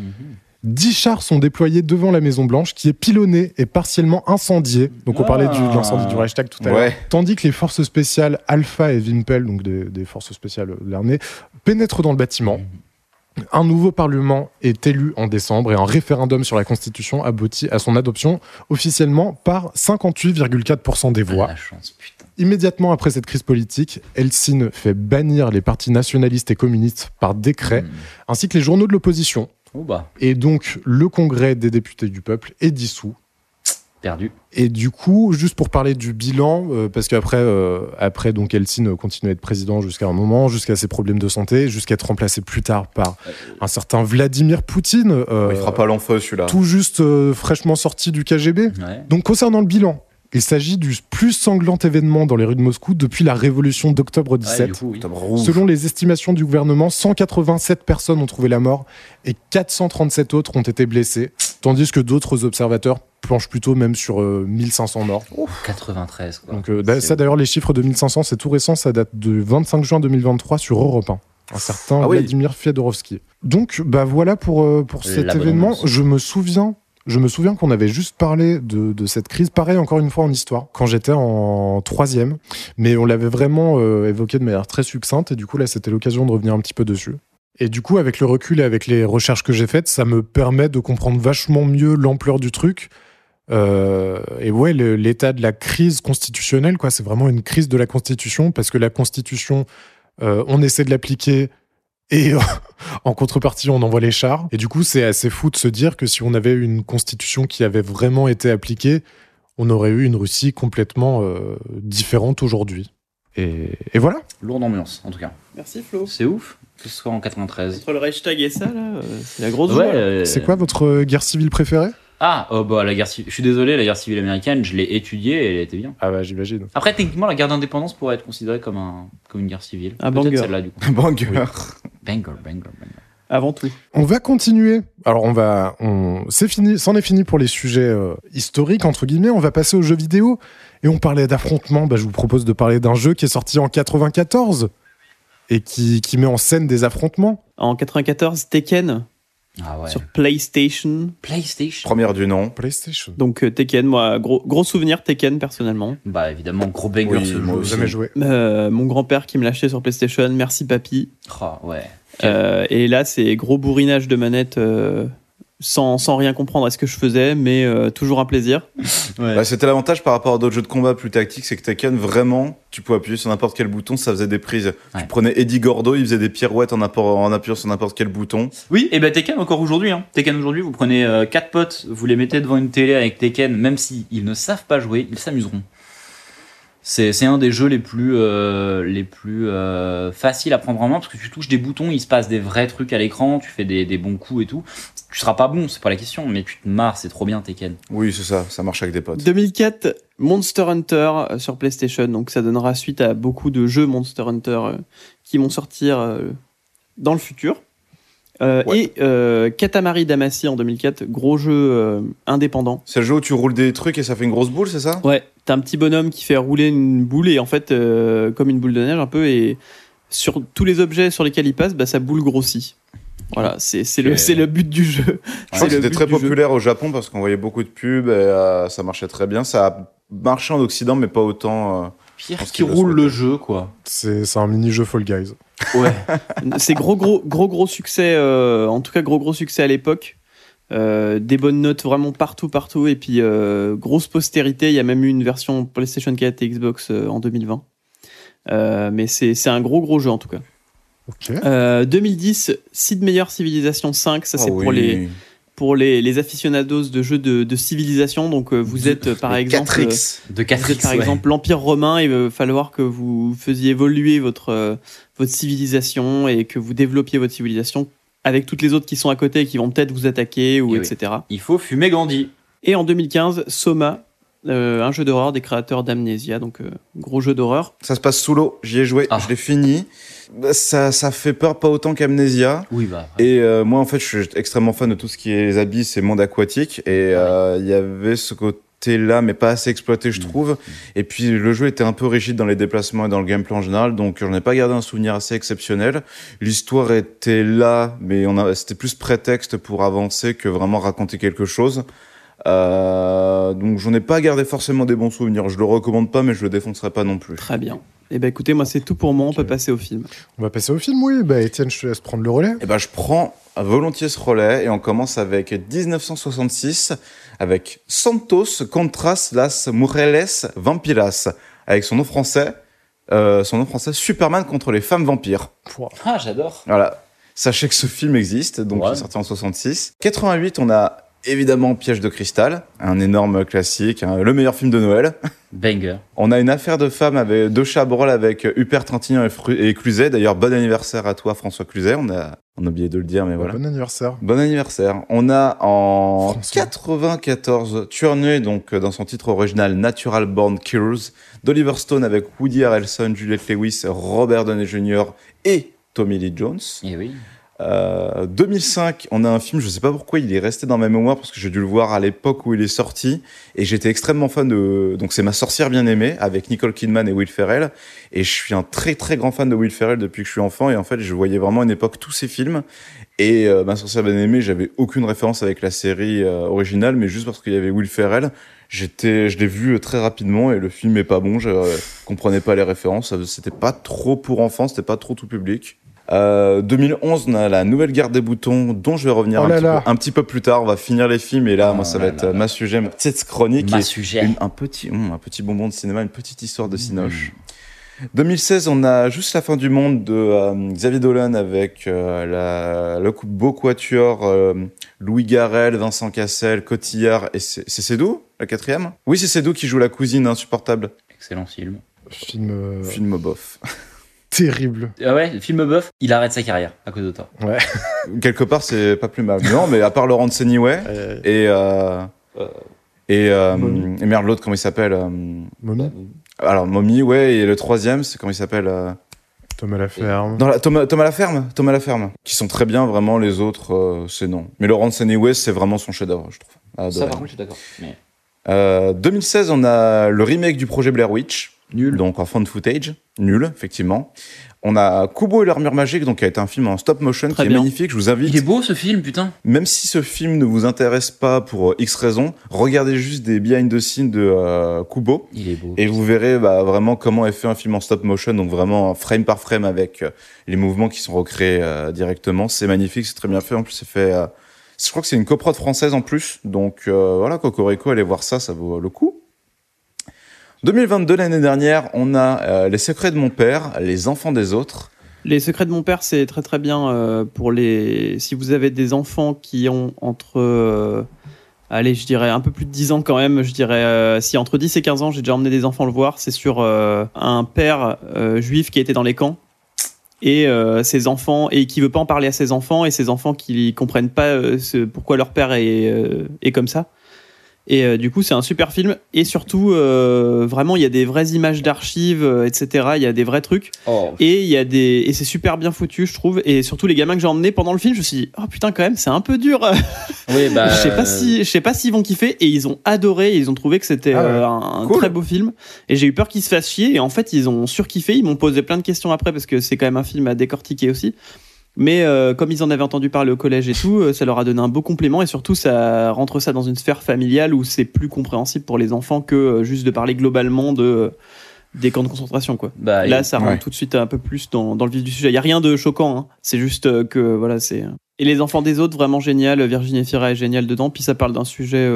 10 chars sont déployés devant la Maison Blanche, qui est pilonnée et partiellement incendiée. Donc on parlait de l'incendie du Reichstag tout à l'heure. Tandis que les forces spéciales Alpha et Wimpel, donc des, forces spéciales de l'armée, pénètrent dans le bâtiment. Un nouveau Parlement est élu en décembre et un référendum sur la Constitution aboutit à son adoption officiellement par 58,4% des voix. Immédiatement après cette crise politique, Helsinki fait bannir les partis nationalistes et communistes par décret, ainsi que les journaux de l'opposition, Oh bah, Et donc, le Congrès des députés du peuple est dissous. perdu. Et du coup, juste pour parler du bilan, euh, parce qu'après, euh, après, donc Helsinki continue à être président jusqu'à un moment, jusqu'à ses problèmes de santé, jusqu'à être remplacé plus tard par un certain Vladimir Poutine, euh, Il fera pas long feu celui-là. tout juste euh, fraîchement sorti du KGB. Ouais. Donc, concernant le bilan, il s'agit du plus sanglant événement dans les rues de Moscou depuis la révolution d'octobre Ouais, 17. du coup, oui. Octobre rouge. Selon les estimations du gouvernement, 187 personnes ont trouvé la mort et 437 autres ont été blessées, tandis que d'autres observateurs planchent plutôt même sur euh, 1500 morts. 93, quoi. Donc euh, ça d'ailleurs les chiffres de 1500 c'est tout récent, ça date du 25 juin 2023 sur Europe 1. Un certain Ah oui. Vladimir. Donc bah voilà pour, euh, pour cet événement. Je me souviens je me souviens qu'on avait juste parlé de, cette crise, pareil encore une fois en histoire, quand j'étais en troisième, mais on l'avait vraiment euh, évoqué de manière très succincte, et du coup là c'était l'occasion de revenir un petit peu dessus. Et du coup avec le recul et avec les recherches que j'ai faites, ça me permet de comprendre vachement mieux l'ampleur du truc. Euh, et ouais, l'état de la crise constitutionnelle, quoi, c'est vraiment une crise de la Constitution, parce que la Constitution, euh, on essaie de l'appliquer et (laughs) en contrepartie, on envoie les chars. Et du coup, c'est assez fou de se dire que si on avait une constitution qui avait vraiment été appliquée, on aurait eu une Russie complètement euh, différente aujourd'hui. Et, et voilà. Lourde ambiance, en tout cas. Merci Flo. C'est ouf que ce soit en 93. Entre le Reichstag et ça, là, euh, c'est la grosse Ouais, euh, C'est quoi votre guerre civile préférée? Ah, oh, bah, la guerre civile. Je suis désolé, la guerre civile américaine, je l'ai étudiée et elle était bien. Ah bah j'imagine. Après, techniquement, la guerre d'indépendance pourrait être considérée comme, un, comme une guerre civile. Un Peut-être banger. celle-là, du coup. (laughs) Banger. Banger, banger, banger. Avant tout. On va continuer. Alors on va, on, c'est fini, c'en est fini pour les sujets euh, historiques entre guillemets. On va passer aux jeux vidéo et on parlait d'affrontements. Bah, je vous propose de parler d'un jeu qui est sorti en 94 et qui, qui met en scène des affrontements. En 94, Tekken Ah ouais. sur PlayStation. PlayStation. Première du nom. PlayStation. Donc euh, Tekken, moi, gros, gros souvenir Tekken personnellement. Bah, évidemment, gros banger Oui, ce moi jeu. aussi. Jamais joué. Euh, mon grand-père qui me l'achetait sur PlayStation, merci papy. Oh, ouais. Euh, et là, c'est gros bourrinage de manette euh, sans, sans rien comprendre à ce que je faisais, mais euh, toujours un plaisir. Bah, C'était l'avantage par rapport à d'autres jeux de combat plus tactiques, c'est que Tekken, vraiment, tu pouvais appuyer sur n'importe quel bouton, ça faisait des prises. Ouais. Tu prenais Eddie Gordo, il faisait des pirouettes en, en appuyant sur n'importe quel bouton. Oui, et bah Tekken encore aujourd'hui. Hein. Tekken aujourd'hui, vous prenez euh, quatre potes, vous les mettez devant une télé avec Tekken, même s'ils ne savent pas jouer, ils s'amuseront. C'est c'est un des jeux les plus, euh, les plus euh, faciles à prendre en main parce que tu touches des boutons, il se passe des vrais trucs à l'écran, tu fais des, des bons coups et tout. Tu seras pas bon, c'est pas la question, mais tu te marres, c'est trop bien Tekken. Oui, c'est ça, ça marche avec des potes. 2004, Monster Hunter euh, sur PlayStation. Donc ça donnera suite à beaucoup de jeux Monster Hunter qui vont sortir dans le futur. Euh, Et euh, Katamari Damacy en 2004, gros jeu euh, indépendant. C'est le jeu où tu roules des trucs et ça fait une grosse boule, c'est ça? Ouais, t'as un petit bonhomme qui fait rouler une boule et en fait, euh, comme une boule de neige un peu, et sur tous les objets sur lesquels il passe, bah, sa boule grossit. Voilà, c'est le, le but du jeu. Je (laughs) C'est crois que le c'était très jeu. populaire au Japon parce qu'on voyait beaucoup de pubs et ça marchait très bien. Ça a marché en Occident, mais pas autant. Pierre qui roule le jeu, quoi. C'est c'est un mini-jeu Fall Guys. Ouais. (laughs) C'est gros, gros, gros, gros succès, euh, en tout cas, gros, gros succès à l'époque. Euh, des bonnes notes vraiment partout, partout. Et puis, euh, grosse postérité. Il y a même eu une version PlayStation 4 et Xbox euh, en 2020. Euh, mais c'est c'est un gros, gros jeu en tout cas. Ok. Euh, 2010, Sid Meier Civilization 5. Ça, c'est oh pour, oui. les, pour les, les aficionados de jeux de, de civilisation. Donc, euh, vous êtes euh, par exemple. euh, 4X. De Vous 4 êtes par exemple l'Empire romain, il va falloir que vous faisiez évoluer votre, euh, votre civilisation et que vous développiez votre civilisation avec toutes les autres qui sont à côté et qui vont peut-être vous attaquer ou Eh oui. etc. Il faut fumer Gandhi. Et en 2015, Soma, euh, un jeu d'horreur des créateurs d'Amnesia, donc euh, gros jeu d'horreur. Ça se passe sous l'eau. J'y ai joué, Ah. je l'ai fini. Bah, Ça, ça fait peur pas autant qu'Amnesia. Oui, bah. Et euh, moi, en fait, je suis extrêmement fan de tout ce qui est les abysses et monde aquatique. Et euh, il y avait ce côté-là, mais pas assez exploité, je Mm. trouve. Et puis, le jeu était un peu rigide dans les déplacements et dans le gameplay en général. Donc, j'en ai pas gardé un souvenir assez exceptionnel. L'histoire était là, mais on a, c'était plus prétexte pour avancer que vraiment raconter quelque chose. Euh, donc, j'en ai pas gardé forcément des bons souvenirs. Je le recommande pas, mais je le défoncerai pas non plus. Très bien. Et ben écoutez, moi c'est tout pour moi, on peut passer au film. On va passer au film, oui. Bah, Étienne, je te laisse prendre le relais. Eh ben, je prends volontiers ce relais et on commence avec 1966 avec Santos Contras las Mujeres Vampiras avec son nom français, euh, son nom français Superman contre les femmes vampires. Ah, j'adore. Voilà. Sachez que ce film existe, donc Ouais. il est sorti en 66. 88, on a évidemment Piège de cristal, un énorme classique, hein, le meilleur film de Noël. Banger. (laughs) On a une affaire de femmes avec deux Chabrol avec Hubert Trintignant et, Fru- et Cluzet. D'ailleurs, bon anniversaire à toi, François Cluzet. On a, on a oublié de le dire, mais voilà. Bon anniversaire. Bon anniversaire. On a en François. 94 Tuerney, donc euh, dans son titre original Natural Born Killers, d'Oliver Stone avec Woody Harrelson, Juliette Lewis, Robert Downey Jr. et Tommy Lee Jones. Et oui. Euh, 2005, on a un film, je sais pas pourquoi il est resté dans ma mémoire parce que j'ai dû le voir à l'époque où il est sorti et j'étais extrêmement fan de donc c'est Ma sorcière bien aimée avec Nicole Kidman et Will Ferrell et je suis un très très grand fan de Will Ferrell depuis que je suis enfant et en fait je voyais vraiment à une époque tous ces films et euh, Ma sorcière bien aimée, j'avais aucune référence avec la série euh, originale mais juste parce qu'il y avait Will Ferrell, j'étais je l'ai vu euh, très rapidement et le film est pas bon, je comprenais pas les références, c'était pas trop pour enfants, c'était pas trop tout public. Euh, 2011, on a la nouvelle guerre des boutons, dont je vais revenir Oh un, là petit là. peu, un petit peu plus tard. On va finir les films et là, Oh moi, ça là va être là euh, ma sujet, ma petite chronique. Ma et sujet. une- un petit, hum, un petit bonbon de cinéma, une petite histoire de Cinoche. 2016, on a juste la fin du monde de euh, Xavier Dolan avec euh, la, le couple beau quatuor, euh, Louis Garrel, Vincent Cassel, Cotillard et c'est c'est Sédou, la quatrième? Oui, c'est Sédou qui joue la cousine insupportable. Excellent film. Film euh, Film bof. (laughs) terrible. Ah ouais, film bof, il arrête sa carrière à cause de toi. (laughs) Quelque part, c'est pas plus mal. Non, mais à part Laurent Seniway Euh, et euh, et, euh, Mommy. et merde l'autre comment il s'appelle euh, Mommy, alors Mommy ouais et le troisième c'est comment il s'appelle euh, Thomas Laferme. dans la, Thomas Thomas Laferme Thomas Laferme qui sont très bien vraiment les autres euh, c'est non mais Laurent Seniway c'est vraiment son chef-d'œuvre je trouve Ah, Ça, par contre, je suis d'accord. Mais Euh, 2016 on a le remake du projet Blair Witch nul. donc en found footage nul effectivement on a Kubo et l'armure magique donc qui a été un film en stop motion Très qui bien. est magnifique je vous invite Il est beau ce film, putain. Même si ce film ne vous intéresse pas pour euh, X raisons, regardez juste des behind the scenes de euh, Kubo Il est beau. et vous verrez bah, vraiment comment est fait un film en stop motion, donc vraiment frame par frame avec euh, les mouvements qui sont recréés euh, directement. C'est magnifique, c'est très bien fait. En plus, c'est fait. euh, je crois que c'est une coprode française en plus, donc euh, voilà, Cocorico, allez voir ça, ça vaut le coup. 2022, l'année dernière, on a euh, Les secrets de mon père, Les enfants des autres. Les secrets de mon père, c'est très très bien euh, pour les. Si vous avez des enfants qui ont entre. euh, allez, je dirais un peu plus de 10 ans quand même. Je dirais. si entre 10 et 15 ans, j'ai déjà emmené des enfants le voir. C'est sur un père juif qui était dans les camps. Et euh, ses enfants. Et qui veut pas en parler à ses enfants. Et ses enfants qui comprennent pas ce- pourquoi leur père est, est comme ça. Et euh, du coup, c'est un super film. Et surtout, euh, vraiment, il y a des vraies images d'archives, euh, etc. Il y a des vrais trucs. Oh. Et il y a des et c'est super bien foutu, je trouve. Et surtout, les gamins que j'ai emmenés pendant le film, je me suis dit, oh putain, quand même, c'est un peu dur. Oui, (laughs) bah. je sais pas si je sais pas s'ils vont kiffer. Et ils ont adoré. Ils ont trouvé que c'était Ah ouais. un, un Cool. très beau film. Et j'ai eu peur qu'ils se fassent chier. Et en fait, ils ont surkiffé. Ils m'ont posé plein de questions après parce que c'est quand même un film à décortiquer aussi. Mais euh, comme ils en avaient entendu parler au collège et tout, euh, ça leur a donné un beau complément et surtout ça rentre ça dans une sphère familiale où c'est plus compréhensible pour les enfants que euh, juste de parler globalement de des camps de concentration quoi. Bah, Là, ça rentre ouais. tout de suite un peu plus dans, dans le vif du sujet. Il y a rien de choquant, hein. c'est juste que voilà c'est. Et les enfants des autres vraiment génial. Virginie Fira est géniale dedans. Puis ça parle d'un sujet.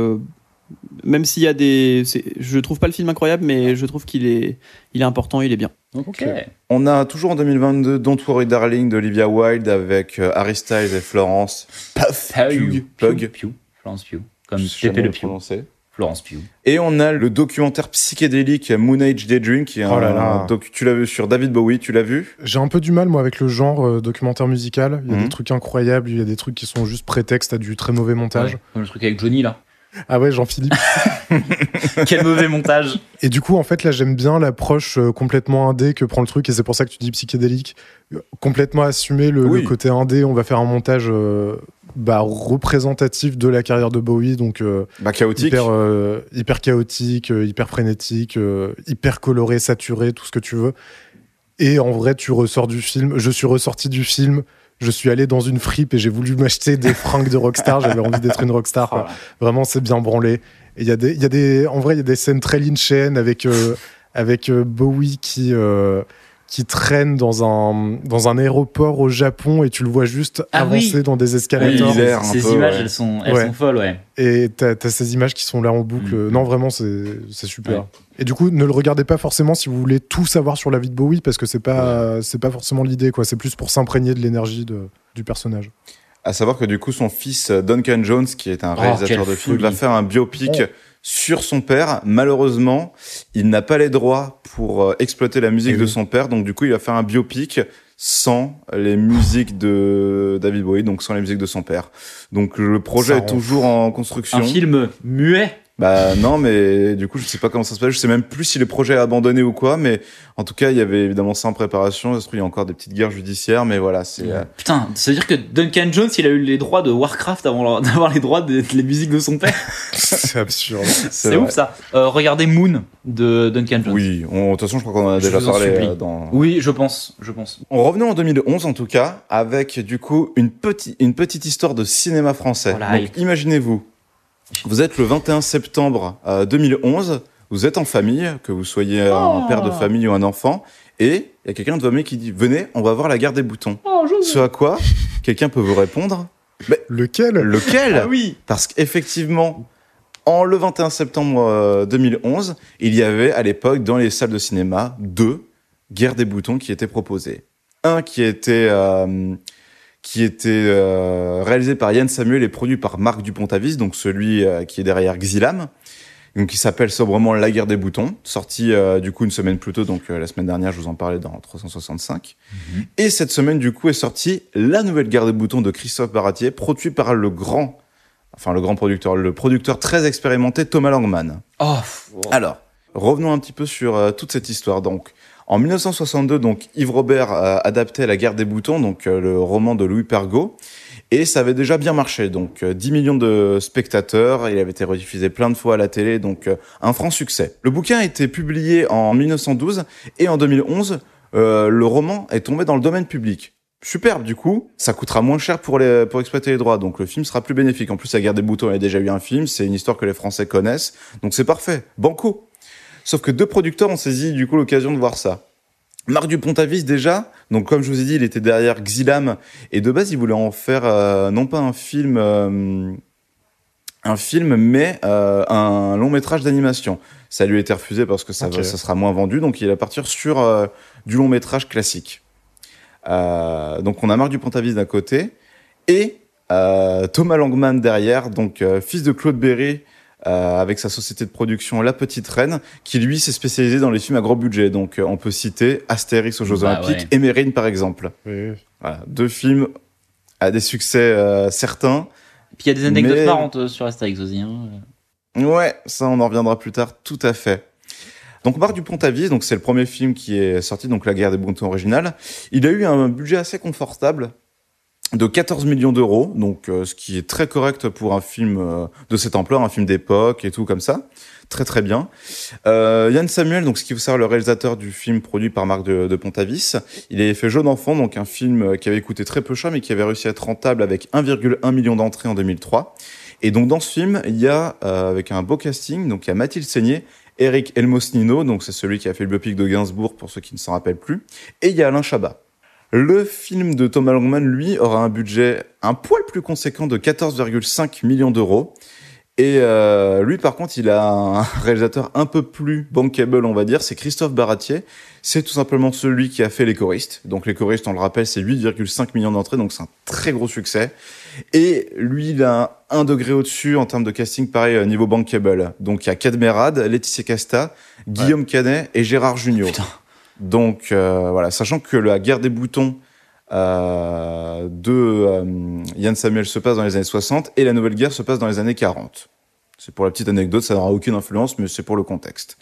Même s'il y a des, je trouve pas le film incroyable, mais je trouve qu'il est, il est important, il est bien. Ok. On a toujours en 2022 Don't Worry Darling d'Olivia Wilde avec euh, Harry Styles et Florence Puff Pugh. Pug. Pugh. Florence Pugh. Comme jamais le Pugh. prononcer. Florence Pugh. Et on a le documentaire psychédélique Moon Age Daydream qui est Oh là un là. doc- tu l'as vu sur David Bowie, tu l'as vu? J'ai un peu du mal, moi, avec le genre euh, documentaire musical. Il y a Mhm. des trucs incroyables, il y a des trucs qui sont juste prétexte à du très mauvais montage. Ouais, Comme le truc avec Johnny là. Ah ouais, Jean-Philippe. (laughs) Quel mauvais montage. Et du coup, en fait, là, j'aime bien l'approche euh, complètement indé que prend le truc, et c'est pour ça que tu dis psychédélique. Euh, Complètement assumer le, Oui. le côté indé. On va faire un montage euh, bah, représentatif de la carrière de Bowie, donc euh, Bah chaotique. hyper, euh, hyper chaotique, hyper frénétique, euh, hyper coloré, saturé, tout ce que tu veux. Et en vrai, tu ressors du film. Je suis ressorti du film. Je suis allé dans une fripe et j'ai voulu m'acheter des fringues de rockstar. J'avais envie d'être une rockstar. quoi. Vraiment, c'est bien branlé. Et il y a des, il y a des, en vrai, il y a des scènes très lynchiennes avec, euh, avec euh, Bowie qui, euh, qui traîne dans un, dans un aéroport au Japon et tu le vois juste Ah avancer oui. dans des Oui, escalators. un ces peu, images, ouais. elles, sont, elles Ouais. sont folles, ouais. Et t'as as ces images qui sont là en boucle. Mhm. Non, vraiment, c'est c'est super. Ouais. Et du coup, ne le regardez pas forcément si vous voulez tout savoir sur la vie de Bowie, parce que c'est pas, c'est pas forcément l'idée, quoi. C'est plus pour s'imprégner de l'énergie du personnage. À savoir que du coup, son fils euh, Duncan Jones, qui est un Oh, réalisateur de films, va faire un biopic Oh. sur son père. Malheureusement, il n'a pas les droits pour euh, exploiter la musique Eh de oui. son père, donc du coup, il va faire un biopic sans les musiques de David Bowie, donc sans les musiques de son père. Donc le projet Ça est rend toujours en construction. Un film muet. Bah non, mais du coup, je sais pas comment ça se passe. Je sais même plus si le projet est abandonné ou quoi. Mais en tout cas, il y avait évidemment ça en préparation. Il y a encore des petites guerres judiciaires, mais voilà, c'est. euh, Putain, ça veut dire que Duncan Jones, il a eu les droits de Warcraft avant (laughs) d'avoir les droits des les musiques de son père. (laughs) c'est absurde. C'est ouf ça. Euh, regardez Moon de Duncan Jones. Oui, on- de toute façon, je crois qu'on en a Je déjà parlé euh, dans. Oui, je pense, je pense. On revenait en 2011 en tout cas, avec du coup une, petite une petite histoire de cinéma français. Voilà. Donc imaginez-vous, vous êtes le 21 septembre euh, 2011, vous êtes en famille, que vous soyez un père de famille ou un enfant, et il y a quelqu'un de votre famille qui dit Venez, on va voir la guerre des boutons. Ce à quoi quelqu'un peut vous répondre Lequel? Lequel? Ah oui. Parce qu'effectivement, en le 21 septembre euh, 2011, il y avait à l'époque dans les salles de cinéma deux guerres des boutons qui étaient proposées. Un qui était euh, qui était euh, réalisé par Yann Samuel et produit par Marc Dupont-Avis, donc celui euh, qui est derrière Xilam, donc qui s'appelle sobrement La guerre des boutons, sorti euh, du coup une semaine plus tôt, donc euh, la semaine dernière, je vous en parlais dans 365. Et cette semaine, du coup, est sortie la nouvelle guerre des boutons de Christophe Baratier, produit par le grand, enfin le grand producteur, le producteur très expérimenté Thomas Langman. Oh, Alors, revenons un petit peu sur euh, toute cette histoire. Donc, en 1962, donc Yves Robert euh, adaptait La guerre des boutons, donc euh, le roman de Louis Pergaud, et ça avait déjà bien marché. Donc, euh, 10 millions de spectateurs, il avait été rediffusé plein de fois à la télé, donc euh, un franc succès. Le bouquin a été publié en 1912 et en 2011, euh, le roman est tombé dans le domaine public. Superbe, du coup, ça coûtera moins cher pour, les, pour exploiter les droits, donc le film sera plus bénéfique. En plus, La guerre des boutons, il y a déjà eu un film, c'est une histoire que les Français connaissent, donc c'est parfait. Banco. Sauf que deux producteurs ont saisi du coup l'occasion de voir ça. Marc Dupont-Avis déjà, donc comme je vous ai dit, il était derrière Xilam et de base il voulait en faire euh, non pas un film, euh, un film, mais euh, un long métrage d'animation. Ça lui a été refusé parce que ça, va- ça sera moins vendu, donc il va partir sur du long métrage classique. Donc on a Marc Dupont-Avis d'un côté et Thomas Langman derrière, donc fils de Claude Berry, euh, avec sa société de production La Petite Reine, qui lui s'est spécialisé dans les films à gros budget. Donc euh, on peut citer Astérix aux Jeux Bah Olympiques ouais. et Mérine par exemple. Oui. Voilà, deux films à des succès euh, certains. Puis il y a des anecdotes Mais- marrantes euh, sur Astérix aussi. hein. Ouais, ça on en reviendra plus tard, tout à fait. Donc Marc Dupont-Avis, donc c'est le premier film qui est sorti, donc La guerre des boutons originale. Il a eu un budget assez confortable de 14 millions d'euros, donc euh, ce qui est très correct pour un film euh, de cette ampleur, un film d'époque et tout comme ça. Très très bien. Euh, Yann Samuel, donc ce qu'il faut savoir, le réalisateur du film produit par Marc de, de Pontavis, il avait fait Jeune enfant, donc un film euh, qui avait coûté très peu cher mais qui avait réussi à être rentable avec 1,1 million d'entrées en 2003. Et donc dans ce film, il y a euh, avec un beau casting, donc il y a Mathilde Seigné, Eric Elmosnino, donc c'est celui qui a fait le biopic de Gainsbourg pour ceux qui ne s'en rappellent plus, et il y a Alain Chabat. Le film de Thomas Longman, lui, aura un budget un poil plus conséquent de 14,5 millions d'euros. Et euh, lui, par contre, il a un (laughs) réalisateur un peu plus bankable, on va dire, c'est Christophe Baratier. C'est tout simplement celui qui a fait Les Choristes. Donc Les Choristes, on le rappelle, c'est 8,5 millions d'entrées, donc c'est un très gros succès. Et lui, il a un degré au-dessus en termes de casting, pareil, euh, niveau bankable. Donc il y a Cadmerade, Laetitia Casta, Guillaume Canet et Gérard Jugnot. Donc euh, voilà, sachant que la guerre des boutons euh, de euh, Yann Samuel se passe dans les années 60 et la nouvelle guerre se passe dans les années 40. C'est pour la petite anecdote, ça n'aura aucune influence, mais c'est pour le contexte.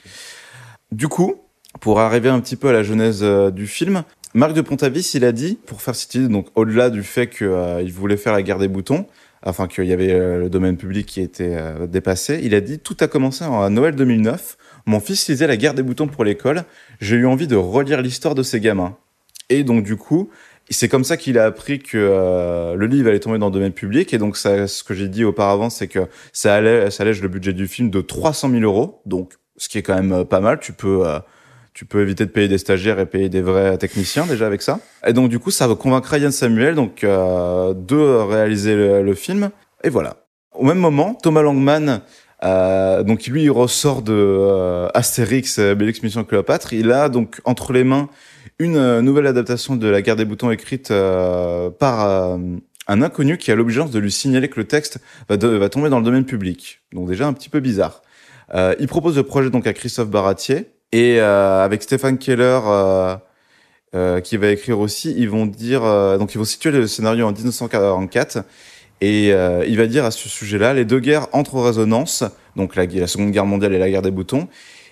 Du coup, pour arriver un petit peu à la genèse du film, Marc de Pontavis, il a dit, pour faire cette donc au-delà du fait qu'il voulait faire la guerre des boutons, enfin qu'il y avait le domaine public qui était dépassé, il a dit tout a commencé en Noël 2009. Mon fils lisait la guerre des boutons pour l'école. J'ai eu envie de relire l'histoire de ces gamins. Et donc du coup, c'est comme ça qu'il a appris que euh, le livre allait tomber dans le domaine public. Et donc ça, ce que j'ai dit auparavant, c'est que ça, allait, allège le budget du film de 300 000 euros. Donc ce qui est quand même euh, pas mal. Tu peux euh, tu peux éviter de payer des stagiaires et payer des vrais techniciens déjà avec ça. Et donc du coup, ça convaincra Yann Samuel donc de réaliser le, le film. Et voilà. Au même moment, Thomas Langman, euh, donc lui, il ressort de euh, Astérix, euh, Bélix Mission Cléopâtre. Il a donc entre les mains une euh, nouvelle adaptation de La Guerre des Boutons écrite euh, par un inconnu qui a l'obligeance de lui signaler que le texte va, de- va tomber dans le domaine public. Donc déjà un petit peu bizarre. Il propose le projet donc à Christophe Baratier et avec Stéphane Keller. qui va écrire aussi, ils vont dire, donc ils vont situer le scénario en 1944, et euh, il va dire à ce sujet-là, les deux guerres entrent en résonance, donc la, Seconde Guerre mondiale et la guerre des boutons,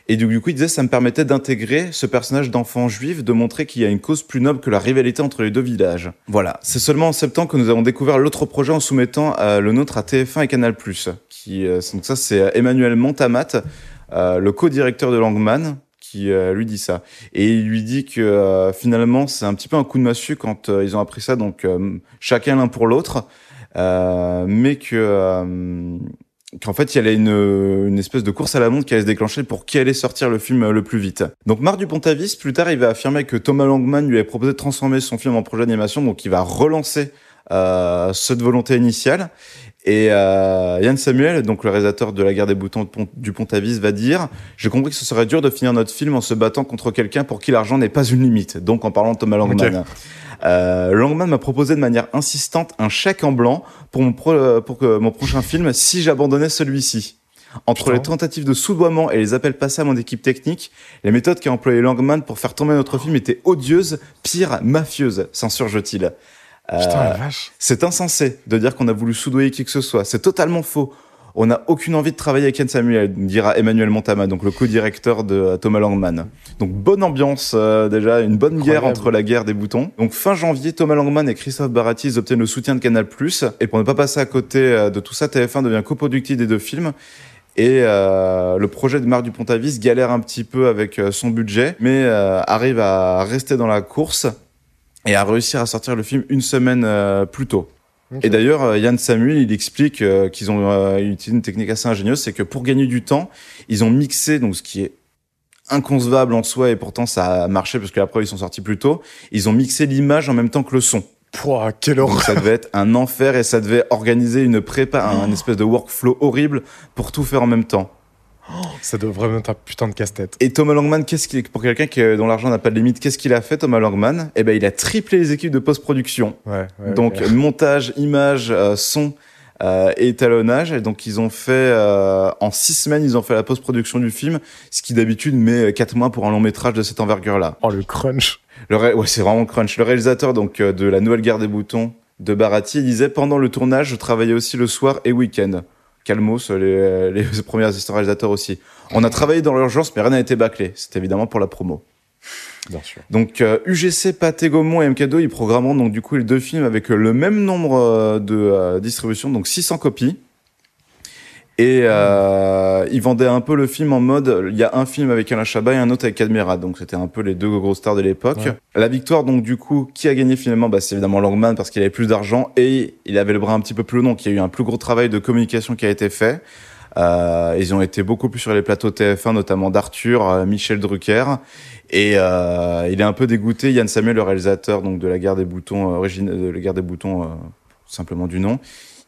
et du coup il disait, ça me permettait d'intégrer ce personnage d'enfant juif, de montrer qu'il y a une cause plus noble que la rivalité entre les deux villages. Voilà, c'est seulement en septembre que nous avons découvert l'autre projet en soumettant euh, le nôtre à TF1 et Canal+. Qui, euh, donc ça c'est Emmanuel Montamat, le co-directeur de Langman, qui lui dit ça. Et il lui dit que finalement, c'est un petit peu un coup de massue quand ils ont appris ça, donc chacun l'un pour l'autre, mais que euh, qu'en fait, il y avait une, une espèce de course à la montre qui allait se déclencher pour qui allait sortir le film euh, le plus vite. Donc Marc Dupont-Avis, plus tard, il va affirmer que Thomas Langman lui avait proposé de transformer son film en projet d'animation, donc il va relancer euh, cette volonté initiale. Et euh, Yann Samuel, donc le réalisateur de La guerre des boutons du Pont-Avis, va dire J'ai compris que ce serait dur de finir notre film en se battant contre quelqu'un pour qui l'argent n'est pas une limite. Donc en parlant de Thomas Langman. Euh, Langman m'a proposé de manière insistante un chèque en blanc pour mon, pro- pour que mon prochain film si j'abandonnais celui-ci. Entre Putain. les tentatives de soudoiement et les appels passés à mon équipe technique, les méthodes qu'a employé Langman pour faire tomber notre film étaient odieuses, pire, mafieuses, censurge-t-il. Euh, c'est insensé de dire qu'on a voulu soudoyer qui que ce soit. C'est totalement faux. On n'a aucune envie de travailler avec Ken Samuel, dira Emmanuel Montama, donc le co-directeur de Thomas Langman. Donc bonne ambiance euh, déjà, une bonne guerre entre la guerre des boutons. Donc fin janvier, Thomas Langman et Christophe Barati ils obtiennent le soutien de Canal+. Et pour ne pas passer à côté euh, de tout ça, TF1 devient coproductif des deux films. Et euh, le projet de Marc Dupont-Avis galère un petit peu avec euh, son budget, mais euh, arrive à rester dans la course et à réussir à sortir le film une semaine euh, plus tôt. Et d'ailleurs, euh, Yann Samuel, il explique euh, qu'ils ont euh, utilisé une technique assez ingénieuse, c'est que pour gagner du temps, ils ont mixé, donc ce qui est inconcevable en soi, et pourtant ça a marché parce que la preuve ils sont sortis plus tôt, ils ont mixé l'image en même temps que le son. Pouah, quelle Donc horreur. ça devait être un enfer et ça devait organiser une prépa, un espèce de workflow horrible pour tout faire en même temps. Ça doit vraiment être un putain de casse-tête. Et Thomas Langman, qu'est-ce qu'il pour quelqu'un qui, dont l'argent n'a pas de limite, qu'est-ce qu'il a fait Thomas Langman Eh ben il a triplé les équipes de post-production. Ouais, ouais, donc montage, image, euh, son euh, et étalonnage. Et donc ils ont fait euh, en six semaines, ils ont fait la post-production du film, ce qui d'habitude met quatre mois pour un long métrage de cette envergure-là. Oh, le crunch. Le ré- ouais, c'est vraiment crunch. Le réalisateur donc euh, de la Nouvelle Guerre des Boutons de Barati il disait pendant le tournage, je travaillais aussi le soir et week-end. Calmos, les, les (laughs) premiers assistants réalisateurs aussi. On a travaillé dans l'urgence, mais rien n'a été bâclé. C'était évidemment pour la promo. Bien sûr. Donc euh, UGC, Pathé Gaumont et MK2, ils programmeront donc du coup les deux films avec euh, le même nombre euh, de euh, distributions, donc 600 copies. Et euh, ils vendaient un peu le film en mode, il y a un film avec Alain Chabat et un autre avec Cadmerat, donc c'était un peu les deux grosses stars de l'époque. Ouais. La victoire donc du coup, qui a gagné finalement? Bah, C'est évidemment Langman parce qu'il avait plus d'argent et il avait le bras un petit peu plus long, donc il y a eu un plus gros travail de communication qui a été fait. Euh, ils ont été beaucoup plus sur les plateaux TF1, notamment d'Arthur, euh, Michel Drucker. Et euh, il est un peu dégoûté, Yann Samuel, le réalisateur donc de la guerre des boutons, euh, origine de la guerre des boutons, euh, simplement du nom.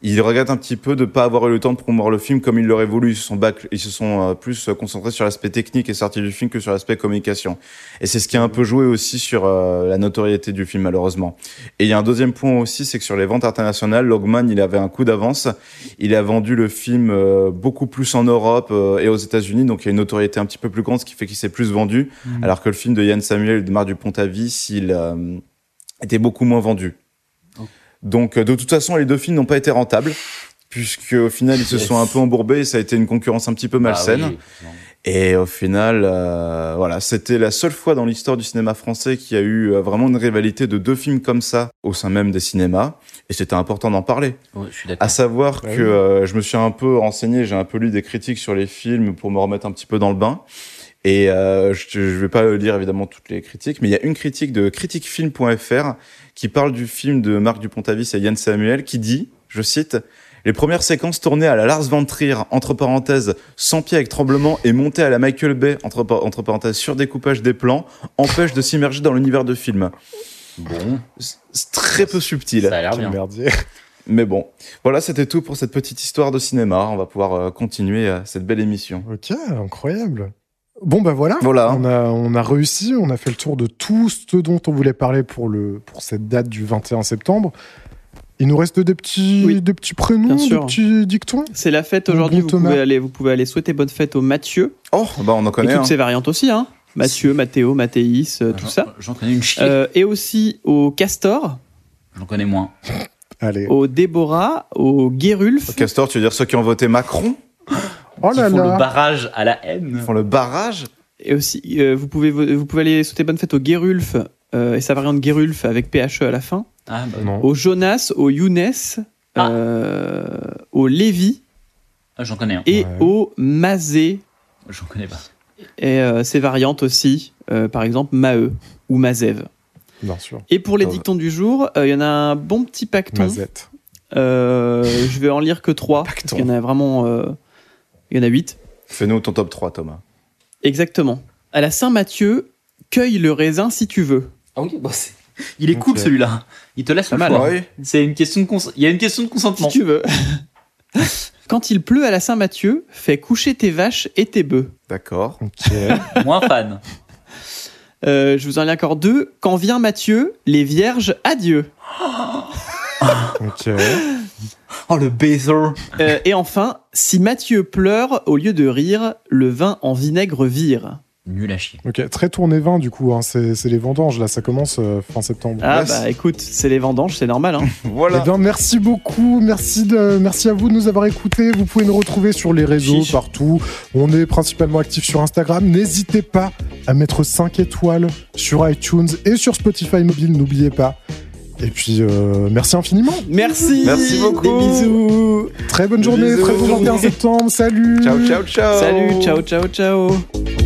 Il regrette un petit peu de pas avoir eu le temps de promouvoir le film comme il l'aurait voulu. Ils se sont, ils se sont euh, plus concentrés sur l'aspect technique et sortie du film que sur l'aspect communication. Et c'est ce qui a un peu joué aussi sur euh, la notoriété du film, malheureusement. Et il y a un deuxième point aussi, c'est que sur les ventes internationales, Logman, il avait un coup d'avance. Il a vendu le film euh, beaucoup plus en Europe euh, et aux États-Unis, donc il y a une notoriété un petit peu plus grande, ce qui fait qu'il s'est plus vendu. Mhm. Alors que le film de Yann Samuel et de Marc Dupont-Avis, il euh, était beaucoup moins vendu. Donc, euh, de toute façon, les deux films n'ont pas été rentables, puisque au final, ils se Yes. sont un peu embourbés et ça a été une concurrence un petit peu malsaine. Ah oui, Et au final, euh, voilà, c'était la seule fois dans l'histoire du cinéma français qu'il y a eu euh, vraiment une rivalité de deux films comme ça au sein même des cinémas. Et c'était important d'en parler. Je suis d'accord. À savoir Ouais, que euh, je me suis un peu renseigné, j'ai un peu lu des critiques sur les films pour me remettre un petit peu dans le bain. Et euh, je, je vais pas lire évidemment toutes les critiques, mais il y a une critique de critiquefilm.fr qui parle du film de Marc Dupont-Avis et Yann Samuel qui dit, je cite, les premières séquences tournées à la Lars von Trier, entre parenthèses, sans pied avec tremblement, et montées à la Michael Bay, entre, par- entre parenthèses, sur découpage des plans, empêchent de s'immerger dans l'univers de film. Bon, C'est très peu subtil. ça a l'air bien. merdier. (laughs) Mais bon, voilà, c'était tout pour cette petite histoire de cinéma. On va pouvoir euh, continuer euh, cette belle émission. Ok, incroyable. Bon bah voilà, Voilà. On, a, on a réussi, on a fait le tour de tout ce dont on voulait parler pour, le, pour cette date du 21 septembre. Il nous reste des petits, Oui, des petits prénoms, des petits dictons? C'est la fête aujourd'hui. bon vous, Thomas. pouvez aller, vous pouvez aller souhaiter bonne fête au Mathieu. Oh, bah on en Et connaît toutes un. ces variantes aussi. Hein. Mathieu, Mathéo, Mathéis, euh, tout ça. J'en connais une chier. Euh, et aussi au Castor, J'en connais moins. Allez. au Déborah, au Guérulf. Castor, tu veux dire ceux qui ont voté Macron? Oh Qui là font le barrage à la haine. font le barrage Et aussi, euh, vous, pouvez, vo- vous pouvez aller souhaiter bonne fête au Guérulf euh, et sa variante Guérulf avec PHE à la fin. Ah, bah, Non. Au Jonas, au Younes, Ah. euh, au Lévi ah, J'en connais un. et Ouais. au Mazé. J'en connais pas. Et euh, ses variantes aussi, euh, par exemple Maheu ou Mazev. Bien sûr. Et pour les dictons du jour, euh, il y en a un bon petit pacton. Mazette. Euh, je vais en lire que trois, parce Pacton. qu'il y en a vraiment... il y en a huit. Fais-nous ton top 3, Thomas. Exactement. À la Saint-Mathieu, cueille le raisin si tu veux. Ah oui, bah, c'est- Il est cool celui-là. Il te laisse Pas le mal, choix. Oui. C'est une question de cons- Il y a une question de consentement. Si tu veux. (laughs) Quand il pleut à la Saint-Mathieu, fais coucher tes vaches et tes bœufs. D'accord. Ok. (laughs) Moins fan. Euh, je vous en lis encore deux. Quand vient Mathieu, les vierges, adieu. ok. (laughs) Oh le baiser. Euh, et enfin, si Mathieu pleure, au lieu de rire, le vin en vinaigre vire. Nul à chier. Ok. Très tourné vin du coup. hein. C'est c'est les vendanges là. Ça commence euh, fin septembre. Ah Yes. bah écoute, c'est les vendanges, c'est normal. Hein. (laughs) Voilà. Eh bien, merci beaucoup. Merci, de, merci à vous de nous avoir écoutés. Vous pouvez nous retrouver sur les réseaux Chiche. partout. On est principalement actifs sur Instagram. N'hésitez pas à mettre 5 étoiles sur iTunes et sur Spotify mobile. N'oubliez pas. Et puis, euh, merci infiniment. Merci. Merci beaucoup. Des bisous. Très bonne journée. bisous. Très bon 21 septembre. Salut. Ciao, ciao, ciao. Salut, ciao, ciao, ciao.